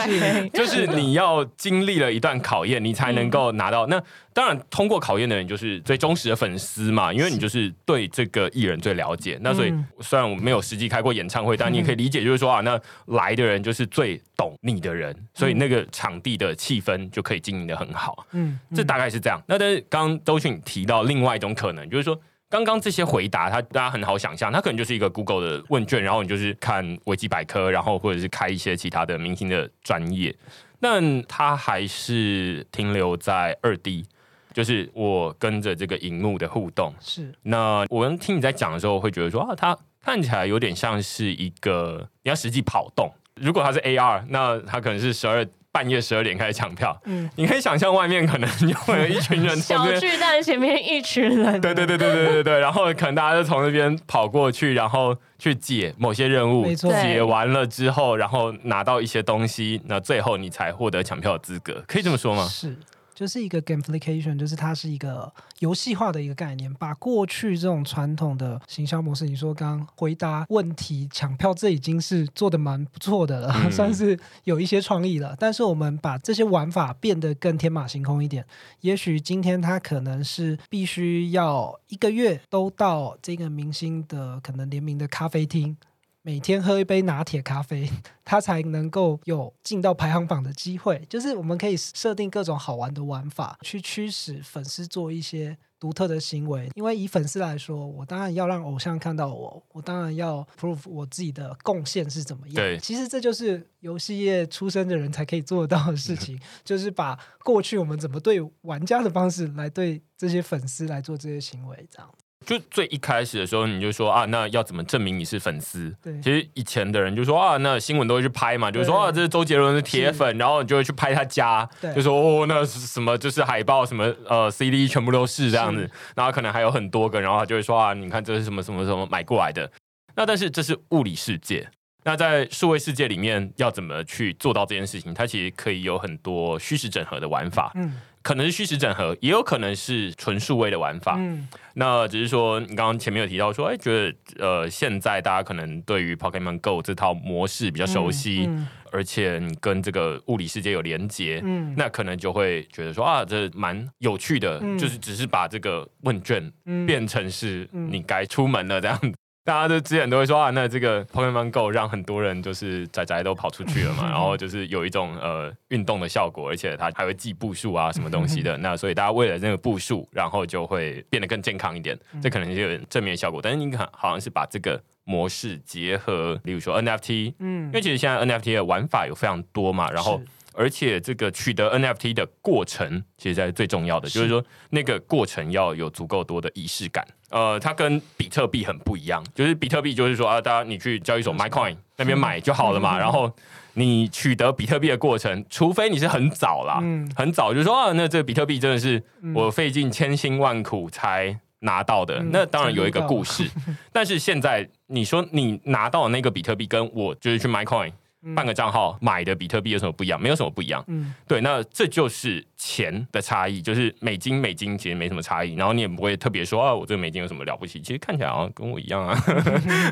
就是你要经历了一段考验，你才能够拿到。那当然，通过考验的人就是最忠实的粉丝嘛，因为你就是对这个艺人最了解。那所以嗯虽然我没有实际开过演唱会，但你也可以理解，就是说啊，那来的人就是最懂你的人，所以那个场地的气氛就可以经营的很好。嗯，这大概是这样。那但是刚刚周迅提到另外一种可能，就是说。刚刚这些回答，它大家很好想象，它可能就是一个 Google 的问卷，然后你就是看维基百科，然后或者是开一些其他的明星的专业，但它还是停留在二 D，就是我跟着这个荧幕的互动。是那我们听你在讲的时候，会觉得说啊，它看起来有点像是一个你要实际跑动。如果它是 AR，那它可能是十二半夜十二点开始抢票，嗯。你可以想象外面可能就会有一群人从小。巨蛋前面一群人，对对对对对对对，然后可能大家就从那边跑过去，然后去解某些任务，没错。解完了之后，然后拿到一些东西，那最后你才获得抢票的资格，可以这么说吗？是，就是一个 gamification，就是它是一个游戏化的一个概念，把过去这种传统的行销模式，你说刚刚回答问题、抢票，这已经是做的蛮不错的了，嗯算是有一些创意了。但是我们把这些玩法变得更天马行空一点，也许今天它可能是必须要一个月都到这个明星的可能联名的咖啡厅。每天喝一杯拿铁咖啡，他才能够有进到排行榜的机会。就是我们可以设定各种好玩的玩法，去驱使粉丝做一些独特的行为。因为以粉丝来说，我当然要让偶像看到我，我当然要 prove 我自己的贡献是怎么样。对其实这就是游戏业出身的人才可以做得到的事情，就是把过去我们怎么对玩家的方式来对这些粉丝来做这些行为，这样。就最一开始的时候，你就说啊，那要怎么证明你是粉丝？对。其实以前的人就说啊，那新闻都会去拍嘛，就是说啊，这是周杰伦的铁粉，然后你就会去拍他家，就说哦，那是什么就是海报什么呃 CD 全部都是这样子。是，然后可能还有很多个，然后他就会说啊，你看这是什么什么什么买过来的。那但是这是物理世界，那在数位世界里面要怎么去做到这件事情？它其实可以有很多虚实整合的玩法，嗯可能是虚实整合，也有可能是纯数位的玩法。嗯，那只是说，你刚刚前面有提到说，哎，觉得呃，现在大家可能对于 Pokemon Go 这套模式比较熟悉，嗯而且你跟这个物理世界有连接，嗯。那可能就会觉得说啊，这蛮有趣的，嗯。就是只是把这个问卷嗯。变成是嗯。你该出门了这样子。大家都之前都会说啊，那这个 Pokemon Go 让很多人就是宅宅都跑出去了嘛，然后就是有一种呃运动的效果，而且它还会记步数啊什么东西的。那所以大家为了那个步数，然后就会变得更健康一点，这可能就有正面效果。但是你看，好像是把这个模式结合，例如说 NFT，嗯因为其实现在 NFT 的玩法有非常多嘛，然后而且这个取得 NFT 的过程，其实才是最重要的，是就是说那个过程要有足够多的仪式感。呃，它跟比特币很不一样，就是比特币就是说啊，大家你去交易所 MyCoin 那边买就好了嘛，然后你取得比特币的过程，除非你是很早啦，嗯。很早就说啊，那这个比特币真的是嗯。我费尽千辛万苦才拿到的，嗯那当然有一个故事。但是现在你说你拿到的那个比特币，跟我就是去 MyCoin 嗯办个账号买的比特币有什么不一样？没有什么不一样。嗯对，那这就是钱的差异，就是美金美金其实没什么差异，然后你也不会特别说啊，我这个美金有什么了不起？其实看起来好像跟我一样啊。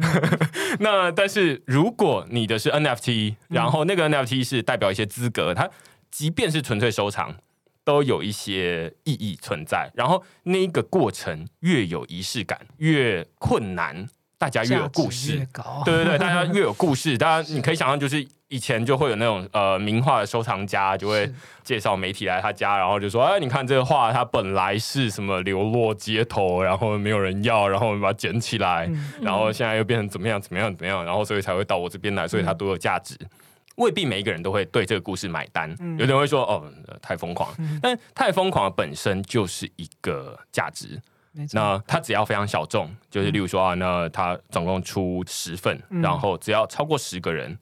那但是如果你的是 NFT，然后那个 NFT 是代表一些资格，它即便是纯粹收藏。都有一些意义存在，然后那一个过程越有仪式感，越困难，大家越有故事越，高，对对对，大家越有故事，大家你可以想象，就是以前就会有那种呃名画的收藏家就会介绍媒体来他家，然后就说，哎，你看这个画，它本来是什么流落街头，然后没有人要，然后我们把它捡起来，嗯然后现在又变成怎么样怎么样怎么样，然后所以才会到我这边来，所以它多有价值。未必每一个人都会对这个故事买单。嗯有的人会说哦，呃太疯狂，嗯但太疯狂本身就是一个价值。那它只要非常小众，就是例如说啊，那它总共出十份，嗯然后只要超过十个人，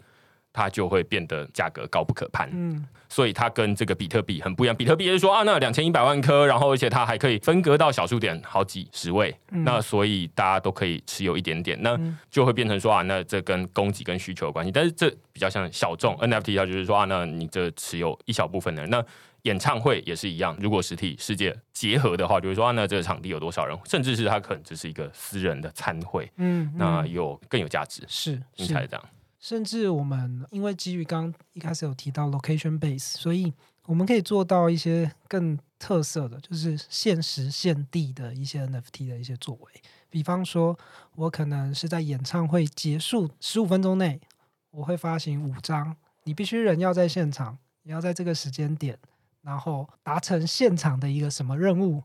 它就会变得价格高不可攀。嗯所以它跟这个比特币很不一样。比特币就是说啊，那两千一百万颗，然后而且它还可以分割到小数点好几十位，嗯那所以大家都可以持有一点点，那嗯就会变成说啊，那这跟供给跟需求有关系。但是这比较像小众 NFT，它就是说啊，那你这持有一小部分的人，那演唱会也是一样，如果实体世界结合的话，就会说啊，那这个场地有多少人，甚至是它可能只是一个私人的参会，嗯，那嗯有更有价值，是应该是这样。甚至我们因为基于刚一开始有提到 location base，所以我们可以做到一些更特色的，就是限时限地的一些 NFT 的一些作为。比方说，我可能是在演唱会结束十五分钟内，我会发行五张，你必须人要在现场，你要在这个时间点，然后达成现场的一个什么任务。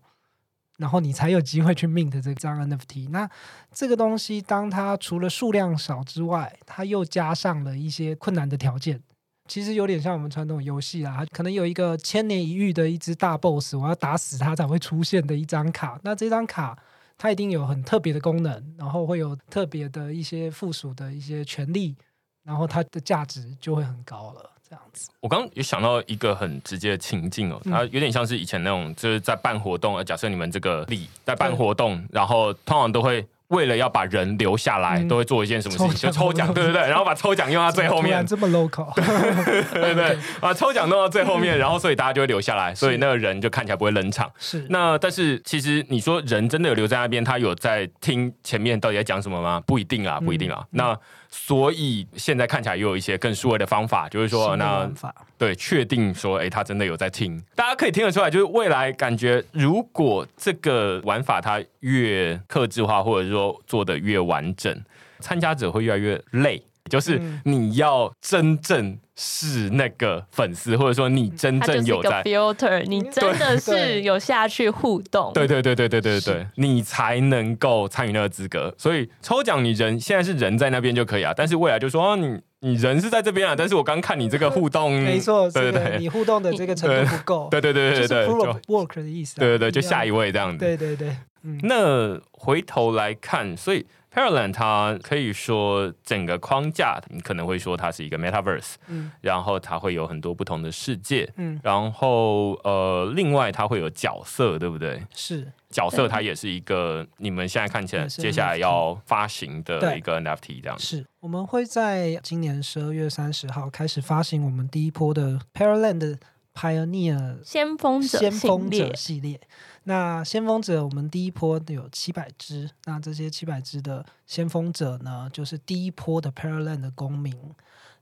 然后你才有机会去 mint 这张 NFT。那这个东西，当它除了数量少之外，它又加上了一些困难的条件。其实有点像我们传统游戏啦，可能有一个千年一遇的一只大 BOSS，我要打死它才会出现的一张卡。那这张卡它一定有很特别的功能，然后会有特别的一些附属的一些权利，然后它的价值就会很高了。这样子，我刚刚有想到一个很直接的情境哦，嗯。它有点像是以前那种，就是在办活动，呃，假设你们这个里在办活动，然后通常都会为了要把人留下来，嗯。都会做一件什么事情，就抽奖，对不对，然后把抽奖用到最后面，这么 local，对。对 对，把抽奖弄到最后面，然后所以大家就会留下来，所以那个人就看起来不会冷场。是。那但是其实你说人真的有留在那边，他有在听前面到底在讲什么吗？不一定啊，不一定啊。那所以现在看起来又有一些更数位的方法，就是说那法，对，确定说，哎，他真的有在听，大家可以听得出来，就是未来感觉，如果这个玩法它越克制化，或者说做的越完整，参加者会越来越累。就是嗯。你要真正是那个粉丝，或者说你真正有在，filter，你真的是有下去互动。对对对对对对对，你才能够参与那个资格。所以抽奖你人现在是人在那边就可以啊，但是未来就说、啊、你你人是在这边啊，但是我刚看你这个互动，没错，对对对。你互动的这个程度不够，对对对对就是对 work 的意思啊，对对对，就下一位这样子。对对对，嗯，那回头来看，所以 Paraland 它可以说整个框架，你可能会说它是一个 Metaverse，嗯。然后它会有很多不同的世界，嗯。然后呃，另外它会有角色，对不对？是。角色它也是一个你们现在看起来接下来要发行的一个 NFT 这样。子。是，我们会在今年十二月三十号开始发行我们第一波的 Paraland 的 Pioneer 先锋者先系锋者列，系列。那先锋者，我们第一波有七百只，那这些七百只的先锋者呢，就是第一波的 Paraland 的公民。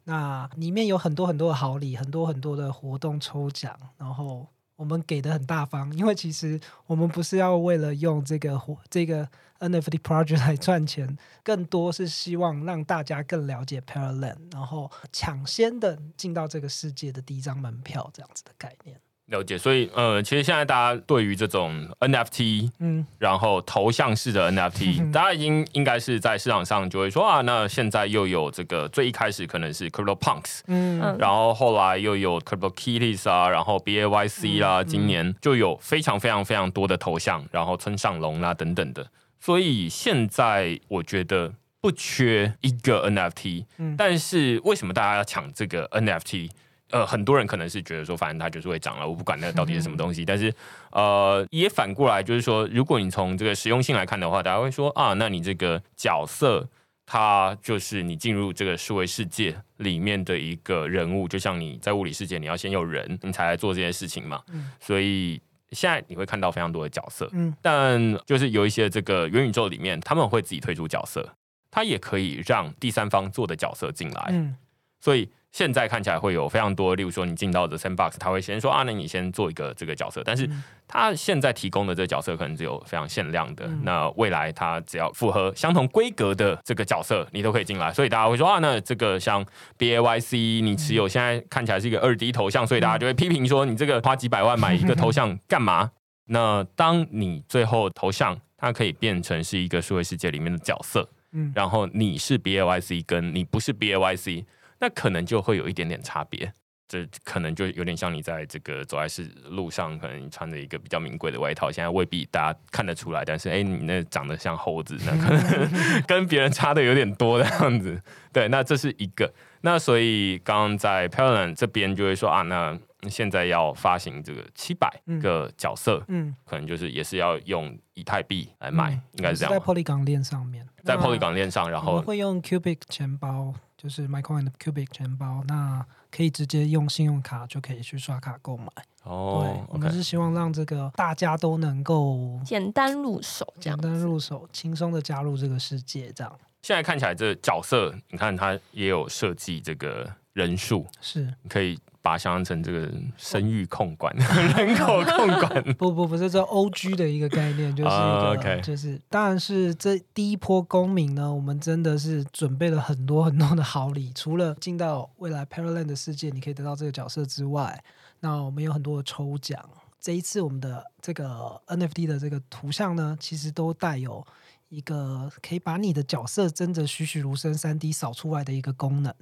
那里面有很多很多的好礼，很多很多的活动抽奖，然后我们给的很大方，因为其实我们不是要为了用这个活这个 NFT project 来赚钱，更多是希望让大家更了解 Paraland，然后抢先的进到这个世界的第一张门票，这样子的概念。了解，所以呃，其实现在大家对于这种 NFT，嗯，然后头像式的 NFT，、嗯大家已经应该是在市场上就会说啊，那现在又有这个最一开始可能是 Crypto Punks，嗯。嗯然后后来又有 Crypto Kitties 啊，然后 BAYC 啦、嗯今年就有非常非常非常多的头像，然后村上龙啦等等的，所以现在我觉得不缺一个 NFT，、嗯。但是为什么大家要抢这个 NFT？呃，很多人可能是觉得说，反正它就是会涨了，我不管那个到底是什么东西。但是，呃，也反过来就是说，如果你从这个实用性来看的话，大家会说啊，那你这个角色，它就是你进入这个数位世界里面的一个人物，就像你在物理世界，你要先有人，你才来做这件事情嘛。嗯所以现在你会看到非常多的角色，嗯但就是有一些这个元宇宙里面，他们会自己推出角色，它也可以让第三方做的角色进来。嗯所以现在看起来会有非常多，例如说你进到的 Sandbox，他会先说啊，那你先做一个这个角色，但是嗯。他现在提供的这个角色可能只有非常限量的，嗯。那未来他只要符合相同规格的这个角色，你都可以进来，所以大家会说啊，那这个像 B A Y C，你持有现在看起来是一个二 D 头像，所以大家就会批评说你这个花几百万买一个头像干嘛？那当你最后头像它可以变成是一个数位世界里面的角色，嗯。然后你是 B A Y C，跟你不是 B A Y C，那可能就会有一点点差别。这可能就有点像你在这个走在是路上，可能穿着一个比较名贵的外套，现在未必大家看得出来。但是，哎，你那长得像猴子，那可能 跟别人差的有点多这样子。对，那这是一个。那所以刚刚在 p a a l l n 这边就会说啊，那现在要发行这个七百个角色，嗯，可能就是也是要用以太币来卖，应该是这样。在 Polygon 链上面，在 Polygon 链上，然后会用 Cubic 钱包，就是 MyCoin 的 Cubic 钱包，那可以直接用信用卡就可以去刷卡购买。哦，对，我们是希望让这个大家都能够简单入手，简单入手，轻松的加入这个世界，这样。现在看起来，这角色你看，他也有设计这个人数，是可以把它想象成这个生育控管、人口控管。不不不是这 O G 的一个概念，就是一个就是，当然是这第一波公民呢，我们真的是准备了很多很多的好礼，除了进到未来 Parallel 的世界，你可以得到这个角色之外，那我们有很多的抽奖。这一次我们的这个 NFT 的这个图像呢，其实都带有。一个可以把你的角色真的栩栩如生、三 D 扫出来的一个功能，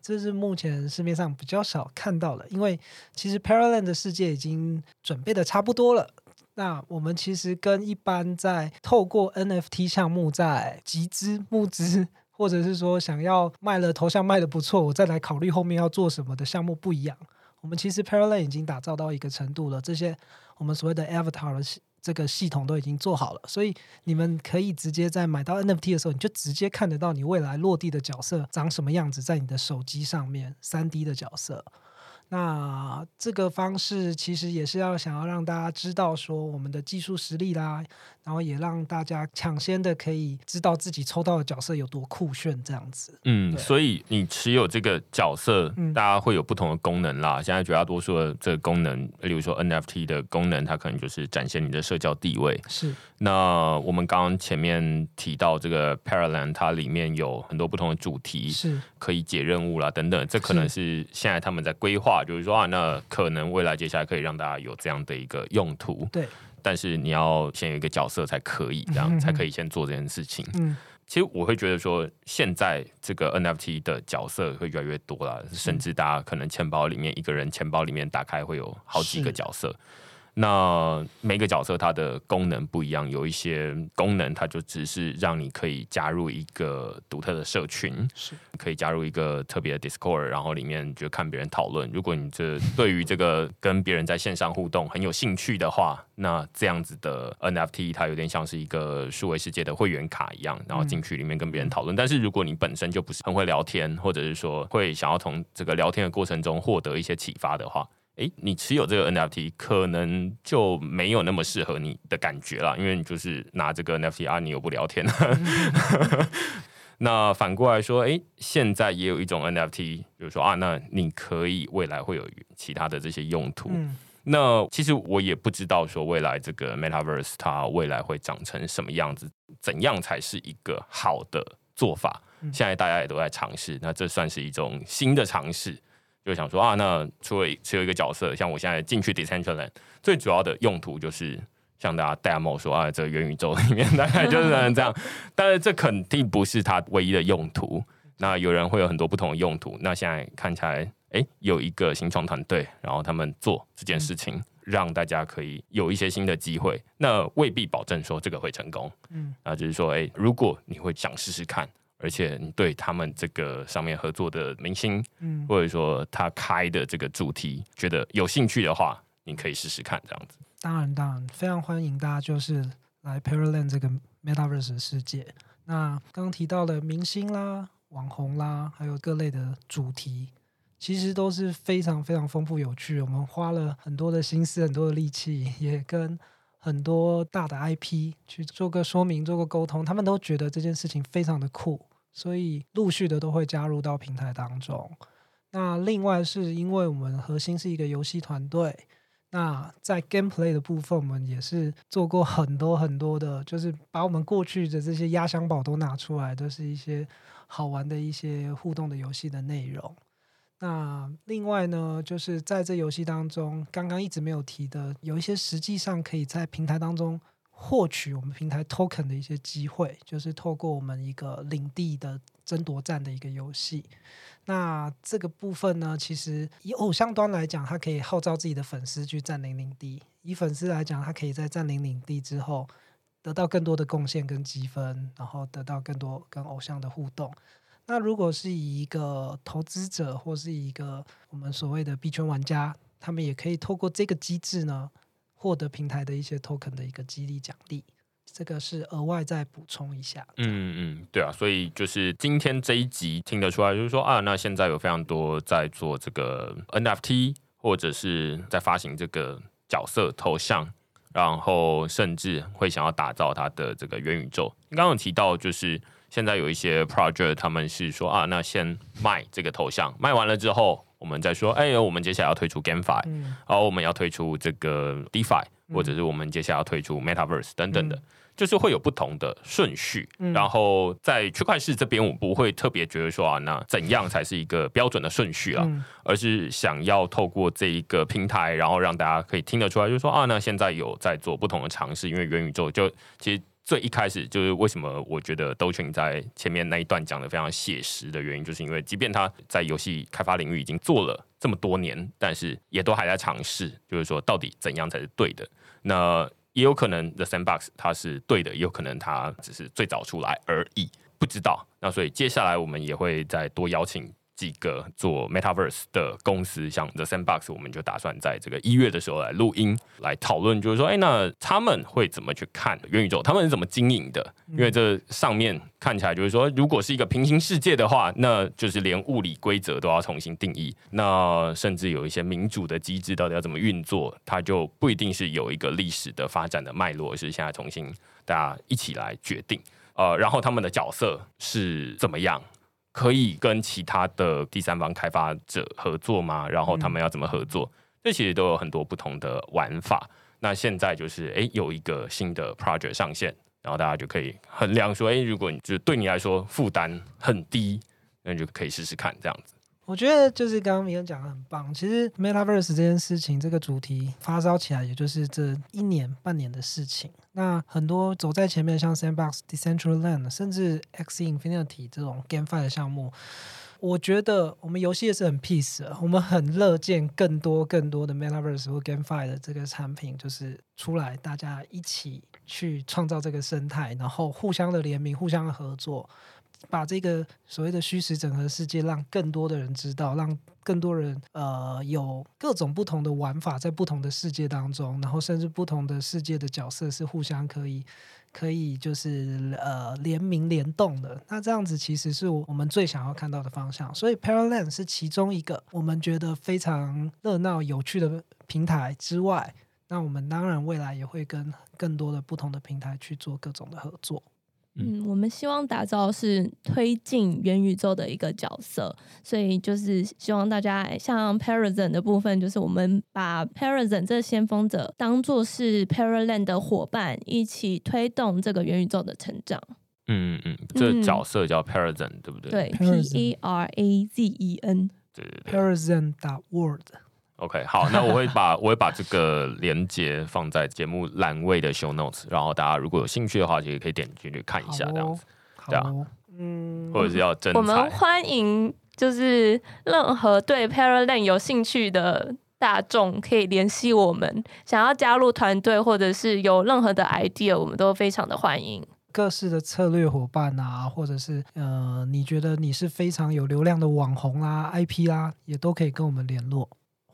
这是目前市面上比较少看到的。因为其实 Paraland 的世界已经准备的差不多了。那我们其实跟一般在透过 NFT 项目在集资募资，或者是说想要卖了头像卖的不错，我再来考虑后面要做什么的项目不一样。我们其实 Paraland 已经打造到一个程度了，这些我们所谓的 Avatar 的。这个系统都已经做好了，所以你们可以直接在买到 NFT 的时候，你就直接看得到你未来落地的角色长什么样子，在你的手机上面，三 D 的角色。那这个方式其实也是要想要让大家知道说我们的技术实力啦，然后也让大家抢先的可以知道自己抽到的角色有多酷炫这样子。嗯，所以你持有这个角色，大家会有不同的功能啦。现在绝大多数的这个功能，例如说 NFT 的功能，它可能就是展现你的社交地位。是。那我们刚刚前面提到这个 Paraland，它里面有很多不同的主题，是可以解任务啦等等。这可能是现在他们在规划。就是说啊，那可能未来接下来可以让大家有这样的一个用途，对。但是你要先有一个角色才可以，这样才可以先做这件事情。嗯，其实我会觉得说，现在这个 NFT 的角色会越来越多了，甚至大家可能钱包里面一个人钱包里面打开会有好几个角色。那每个角色它的功能不一样，有一些功能它就只是让你可以加入一个独特的社群，是可以加入一个特别的 Discord，然后里面就看别人讨论。如果你这对于这个跟别人在线上互动很有兴趣的话，那这样子的 NFT 它有点像是一个数位世界的会员卡一样，然后进去里面跟别人讨论。但是如果你本身就不是很会聊天，或者是说会想要从这个聊天的过程中获得一些启发的话，哎，你持有这个 NFT 可能就没有那么适合你的感觉了，因为你就是拿这个 NFT 啊，你又不聊天。那反过来说，哎，现在也有一种 NFT，比如说啊，那你可以未来会有其他的这些用途。那其实我也不知道说未来这个 Metaverse 它未来会长成什么样子，怎样才是一个好的做法？现在大家也都在尝试，那这算是一种新的尝试。就想说啊，那除了持有一个角色，像我现在进去 Decentraland，最主要的用途就是向大家 demo 说啊，这个元宇宙里面大概就是这样。但是这肯定不是它唯一的用途。那有人会有很多不同的用途。那现在看起来，哎，有一个新创团队，然后他们做这件事情，让大家可以有一些新的机会。那未必保证说这个会成功。嗯，啊，就是说，哎，如果你会想试试看。而且你对他们这个上面合作的明星，嗯，或者说他开的这个主题，觉得有兴趣的话，你可以试试看这样子。当然，当然，非常欢迎大家就是来 Paraland 这个 Metaverse 世界。那刚刚提到的明星啦、网红啦，还有各类的主题，其实都是非常非常丰富有趣。我们花了很多的心思、很多的力气，也跟。很多大的 IP 去做个说明、做个沟通，他们都觉得这件事情非常的酷，所以陆续的都会加入到平台当中。那另外是因为我们核心是一个游戏团队，那在 Gameplay 的部分，我们也是做过很多很多的，就是把我们过去的这些压箱宝都拿出来，都是一些好玩的一些互动的游戏的内容。那另外呢，就是在这游戏当中，刚刚一直没有提的，有一些实际上可以在平台当中获取我们平台 token 的一些机会，就是透过我们一个领地的争夺战的一个游戏。那这个部分呢，其实以偶像端来讲，它可以号召自己的粉丝去占领领地；以粉丝来讲，它可以在占领领地之后得到更多的贡献跟积分，然后得到更多跟偶像的互动。那如果是以一个投资者或是一个我们所谓的币圈玩家，他们也可以透过这个机制呢，获得平台的一些 token 的一个激励奖励。这个是额外再补充一下。嗯嗯，对啊，所以就是今天这一集听得出来，就是说啊，那现在有非常多在做这个 NFT，或者是在发行这个角色头像，然后甚至会想要打造它的这个元宇宙。你刚刚有提到，就是现在有一些 project，他们是说啊，那先卖这个头像，卖完了之后，我们再说，哎，我们接下来要推出 GameFi，然后我们要推出这个 DeFi，或者是我们接下来要推出 Metaverse 等等的。就是会有不同的顺序，然后在区块市这边，我不会特别觉得说啊，那怎样才是一个标准的顺序啊，而是想要透过这一个平台，然后让大家可以听得出来，就是说啊，那现在有在做不同的尝试，因为元宇宙就其实最一开始就是为什么我觉得兜群在前面那一段讲的非常写实的原因，就是因为即便他在游戏开发领域已经做了这么多年，但是也都还在尝试，就是说到底怎样才是对的。那也有可能 The Sandbox 它是对的，也有可能它只是最早出来而已，不知道。那所以接下来我们也会再多邀请。几个做 Metaverse 的公司，像 The Sandbox，我们就打算在这个一月的时候来录音，来讨论，就是说，哎，那他们会怎么去看元宇宙？他们是怎么经营的？因为这上面看起来就是说，如果是一个平行世界的话，那就是连物理规则都要重新定义，那甚至有一些民主的机制到底要怎么运作，它就不一定是有一个历史的发展的脉络，是现在重新大家一起来决定。呃，然后他们的角色是怎么样？可以跟其他的第三方开发者合作吗？然后他们要怎么合作？这其实都有很多不同的玩法。那现在就是哎，有一个新的 project 上线，然后大家就可以衡量说，哎，如果你就对你来说负担很低，那你就可以试试看这样子。我觉得就是刚刚明恩讲的很棒。其实 Metaverse 这件事情，这个主题发烧起来，也就是这一年半年的事情。那很多走在前面，像 Sandbox、Decentraland，甚至 X Infinity 这种 GameFi 的项目，我觉得我们游戏也是很 peace，我们很乐见更多更多的 Metaverse 或 GameFi 的这个产品，就是出来，大家一起去创造这个生态，然后互相的联名、互相的合作。把这个所谓的虚实整合世界，让更多的人知道，让更多人呃有各种不同的玩法，在不同的世界当中，然后甚至不同的世界的角色是互相可以可以就是呃联名联动的。那这样子其实是我们最想要看到的方向。所以 Parallel 是其中一个我们觉得非常热闹有趣的平台之外，那我们当然未来也会跟更多的不同的平台去做各种的合作。嗯，我们希望打造是推进元宇宙的一个角色，所以就是希望大家像 p a r a z o n 的部分，就是我们把 p a r a z o n 这先锋者当做是 Paraland 的伙伴，一起推动这个元宇宙的成长。嗯嗯，这角色叫 p a r a z o n 对不对？对，P E R A Z E N。对对对 p a r a z o n 打 Word。OK，好，那我会把 我会把这个连接放在节目栏位的 Show Notes，然后大家如果有兴趣的话，其实可以点进去看一下，这样子，对啊，嗯，或者是要真我们欢迎就是任何对 Paraland 有兴趣的大众可以联系我们，想要加入团队或者是有任何的 idea，我们都非常的欢迎。各式的策略伙伴啊，或者是呃，你觉得你是非常有流量的网红啦、IP 啦，也都可以跟我们联络。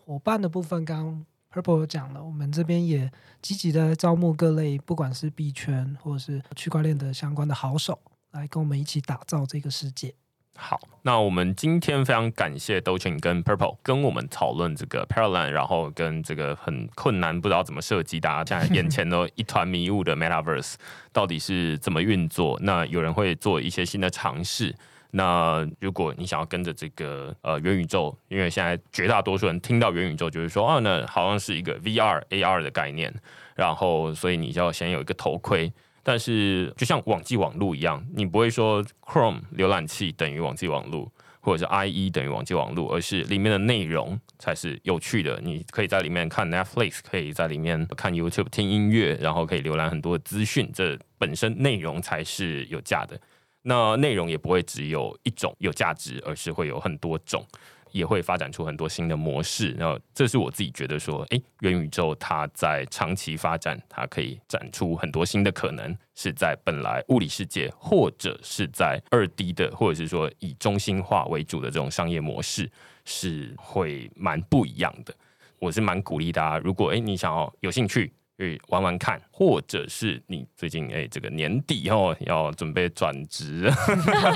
伙伴的部分，刚 Purple 有讲了，我们这边也积极的招募各类，不管是币圈或者是区块链的相关的好手，来跟我们一起打造这个世界。好，那我们今天非常感谢 d o c h i n 跟 Purple 跟我们讨论这个 Parallel，然后跟这个很困难不知道怎么设计，大家现在眼前都一团迷雾的 Metaverse 到底是怎么运作？那有人会做一些新的尝试。那如果你想要跟着这个呃元宇宙，因为现在绝大多数人听到元宇宙就是说，哦，那好像是一个 VR AR 的概念，然后所以你就要先有一个头盔。但是就像网际网路一样，你不会说 Chrome 浏览器等于网际网路，或者是 IE 等于网际网路，而是里面的内容才是有趣的。你可以在里面看 Netflix，可以在里面看 YouTube 听音乐，然后可以浏览很多资讯，这本身内容才是有价的。那内容也不会只有一种有价值，而是会有很多种。也会发展出很多新的模式，然后这是我自己觉得说，哎，元宇宙它在长期发展，它可以展出很多新的可能，是在本来物理世界或者是在二 D 的，或者是说以中心化为主的这种商业模式，是会蛮不一样的。我是蛮鼓励大家，如果哎你想要有兴趣。去玩玩看，或者是你最近哎，这个年底哦要准备转职，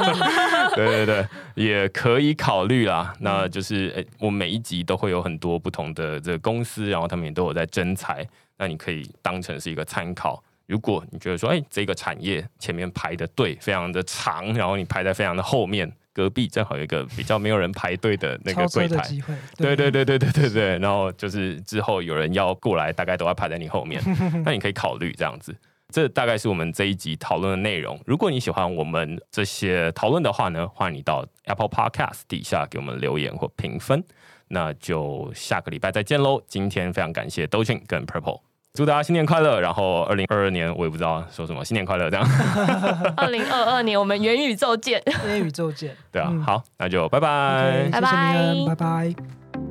对对对，也可以考虑啦。那就是哎，我每一集都会有很多不同的这个公司，然后他们也都有在征才，那你可以当成是一个参考。如果你觉得说哎，这个产业前面排的队非常的长，然后你排在非常的后面。隔壁正好有一个比较没有人排队的那个柜台，对对对对对对对。然后就是之后有人要过来，大概都要排在你后面，那你可以考虑这样子。这大概是我们这一集讨论的内容。如果你喜欢我们这些讨论的话呢，欢迎你到 Apple Podcast 底下给我们留言或评分。那就下个礼拜再见喽。今天非常感谢 Doing 跟 Purple。祝大家新年快乐！然后二零二二年我也不知道说什么，新年快乐这样。二零二二年我们元宇宙见，元宇宙见。对啊，好，那就拜拜，拜拜，拜拜。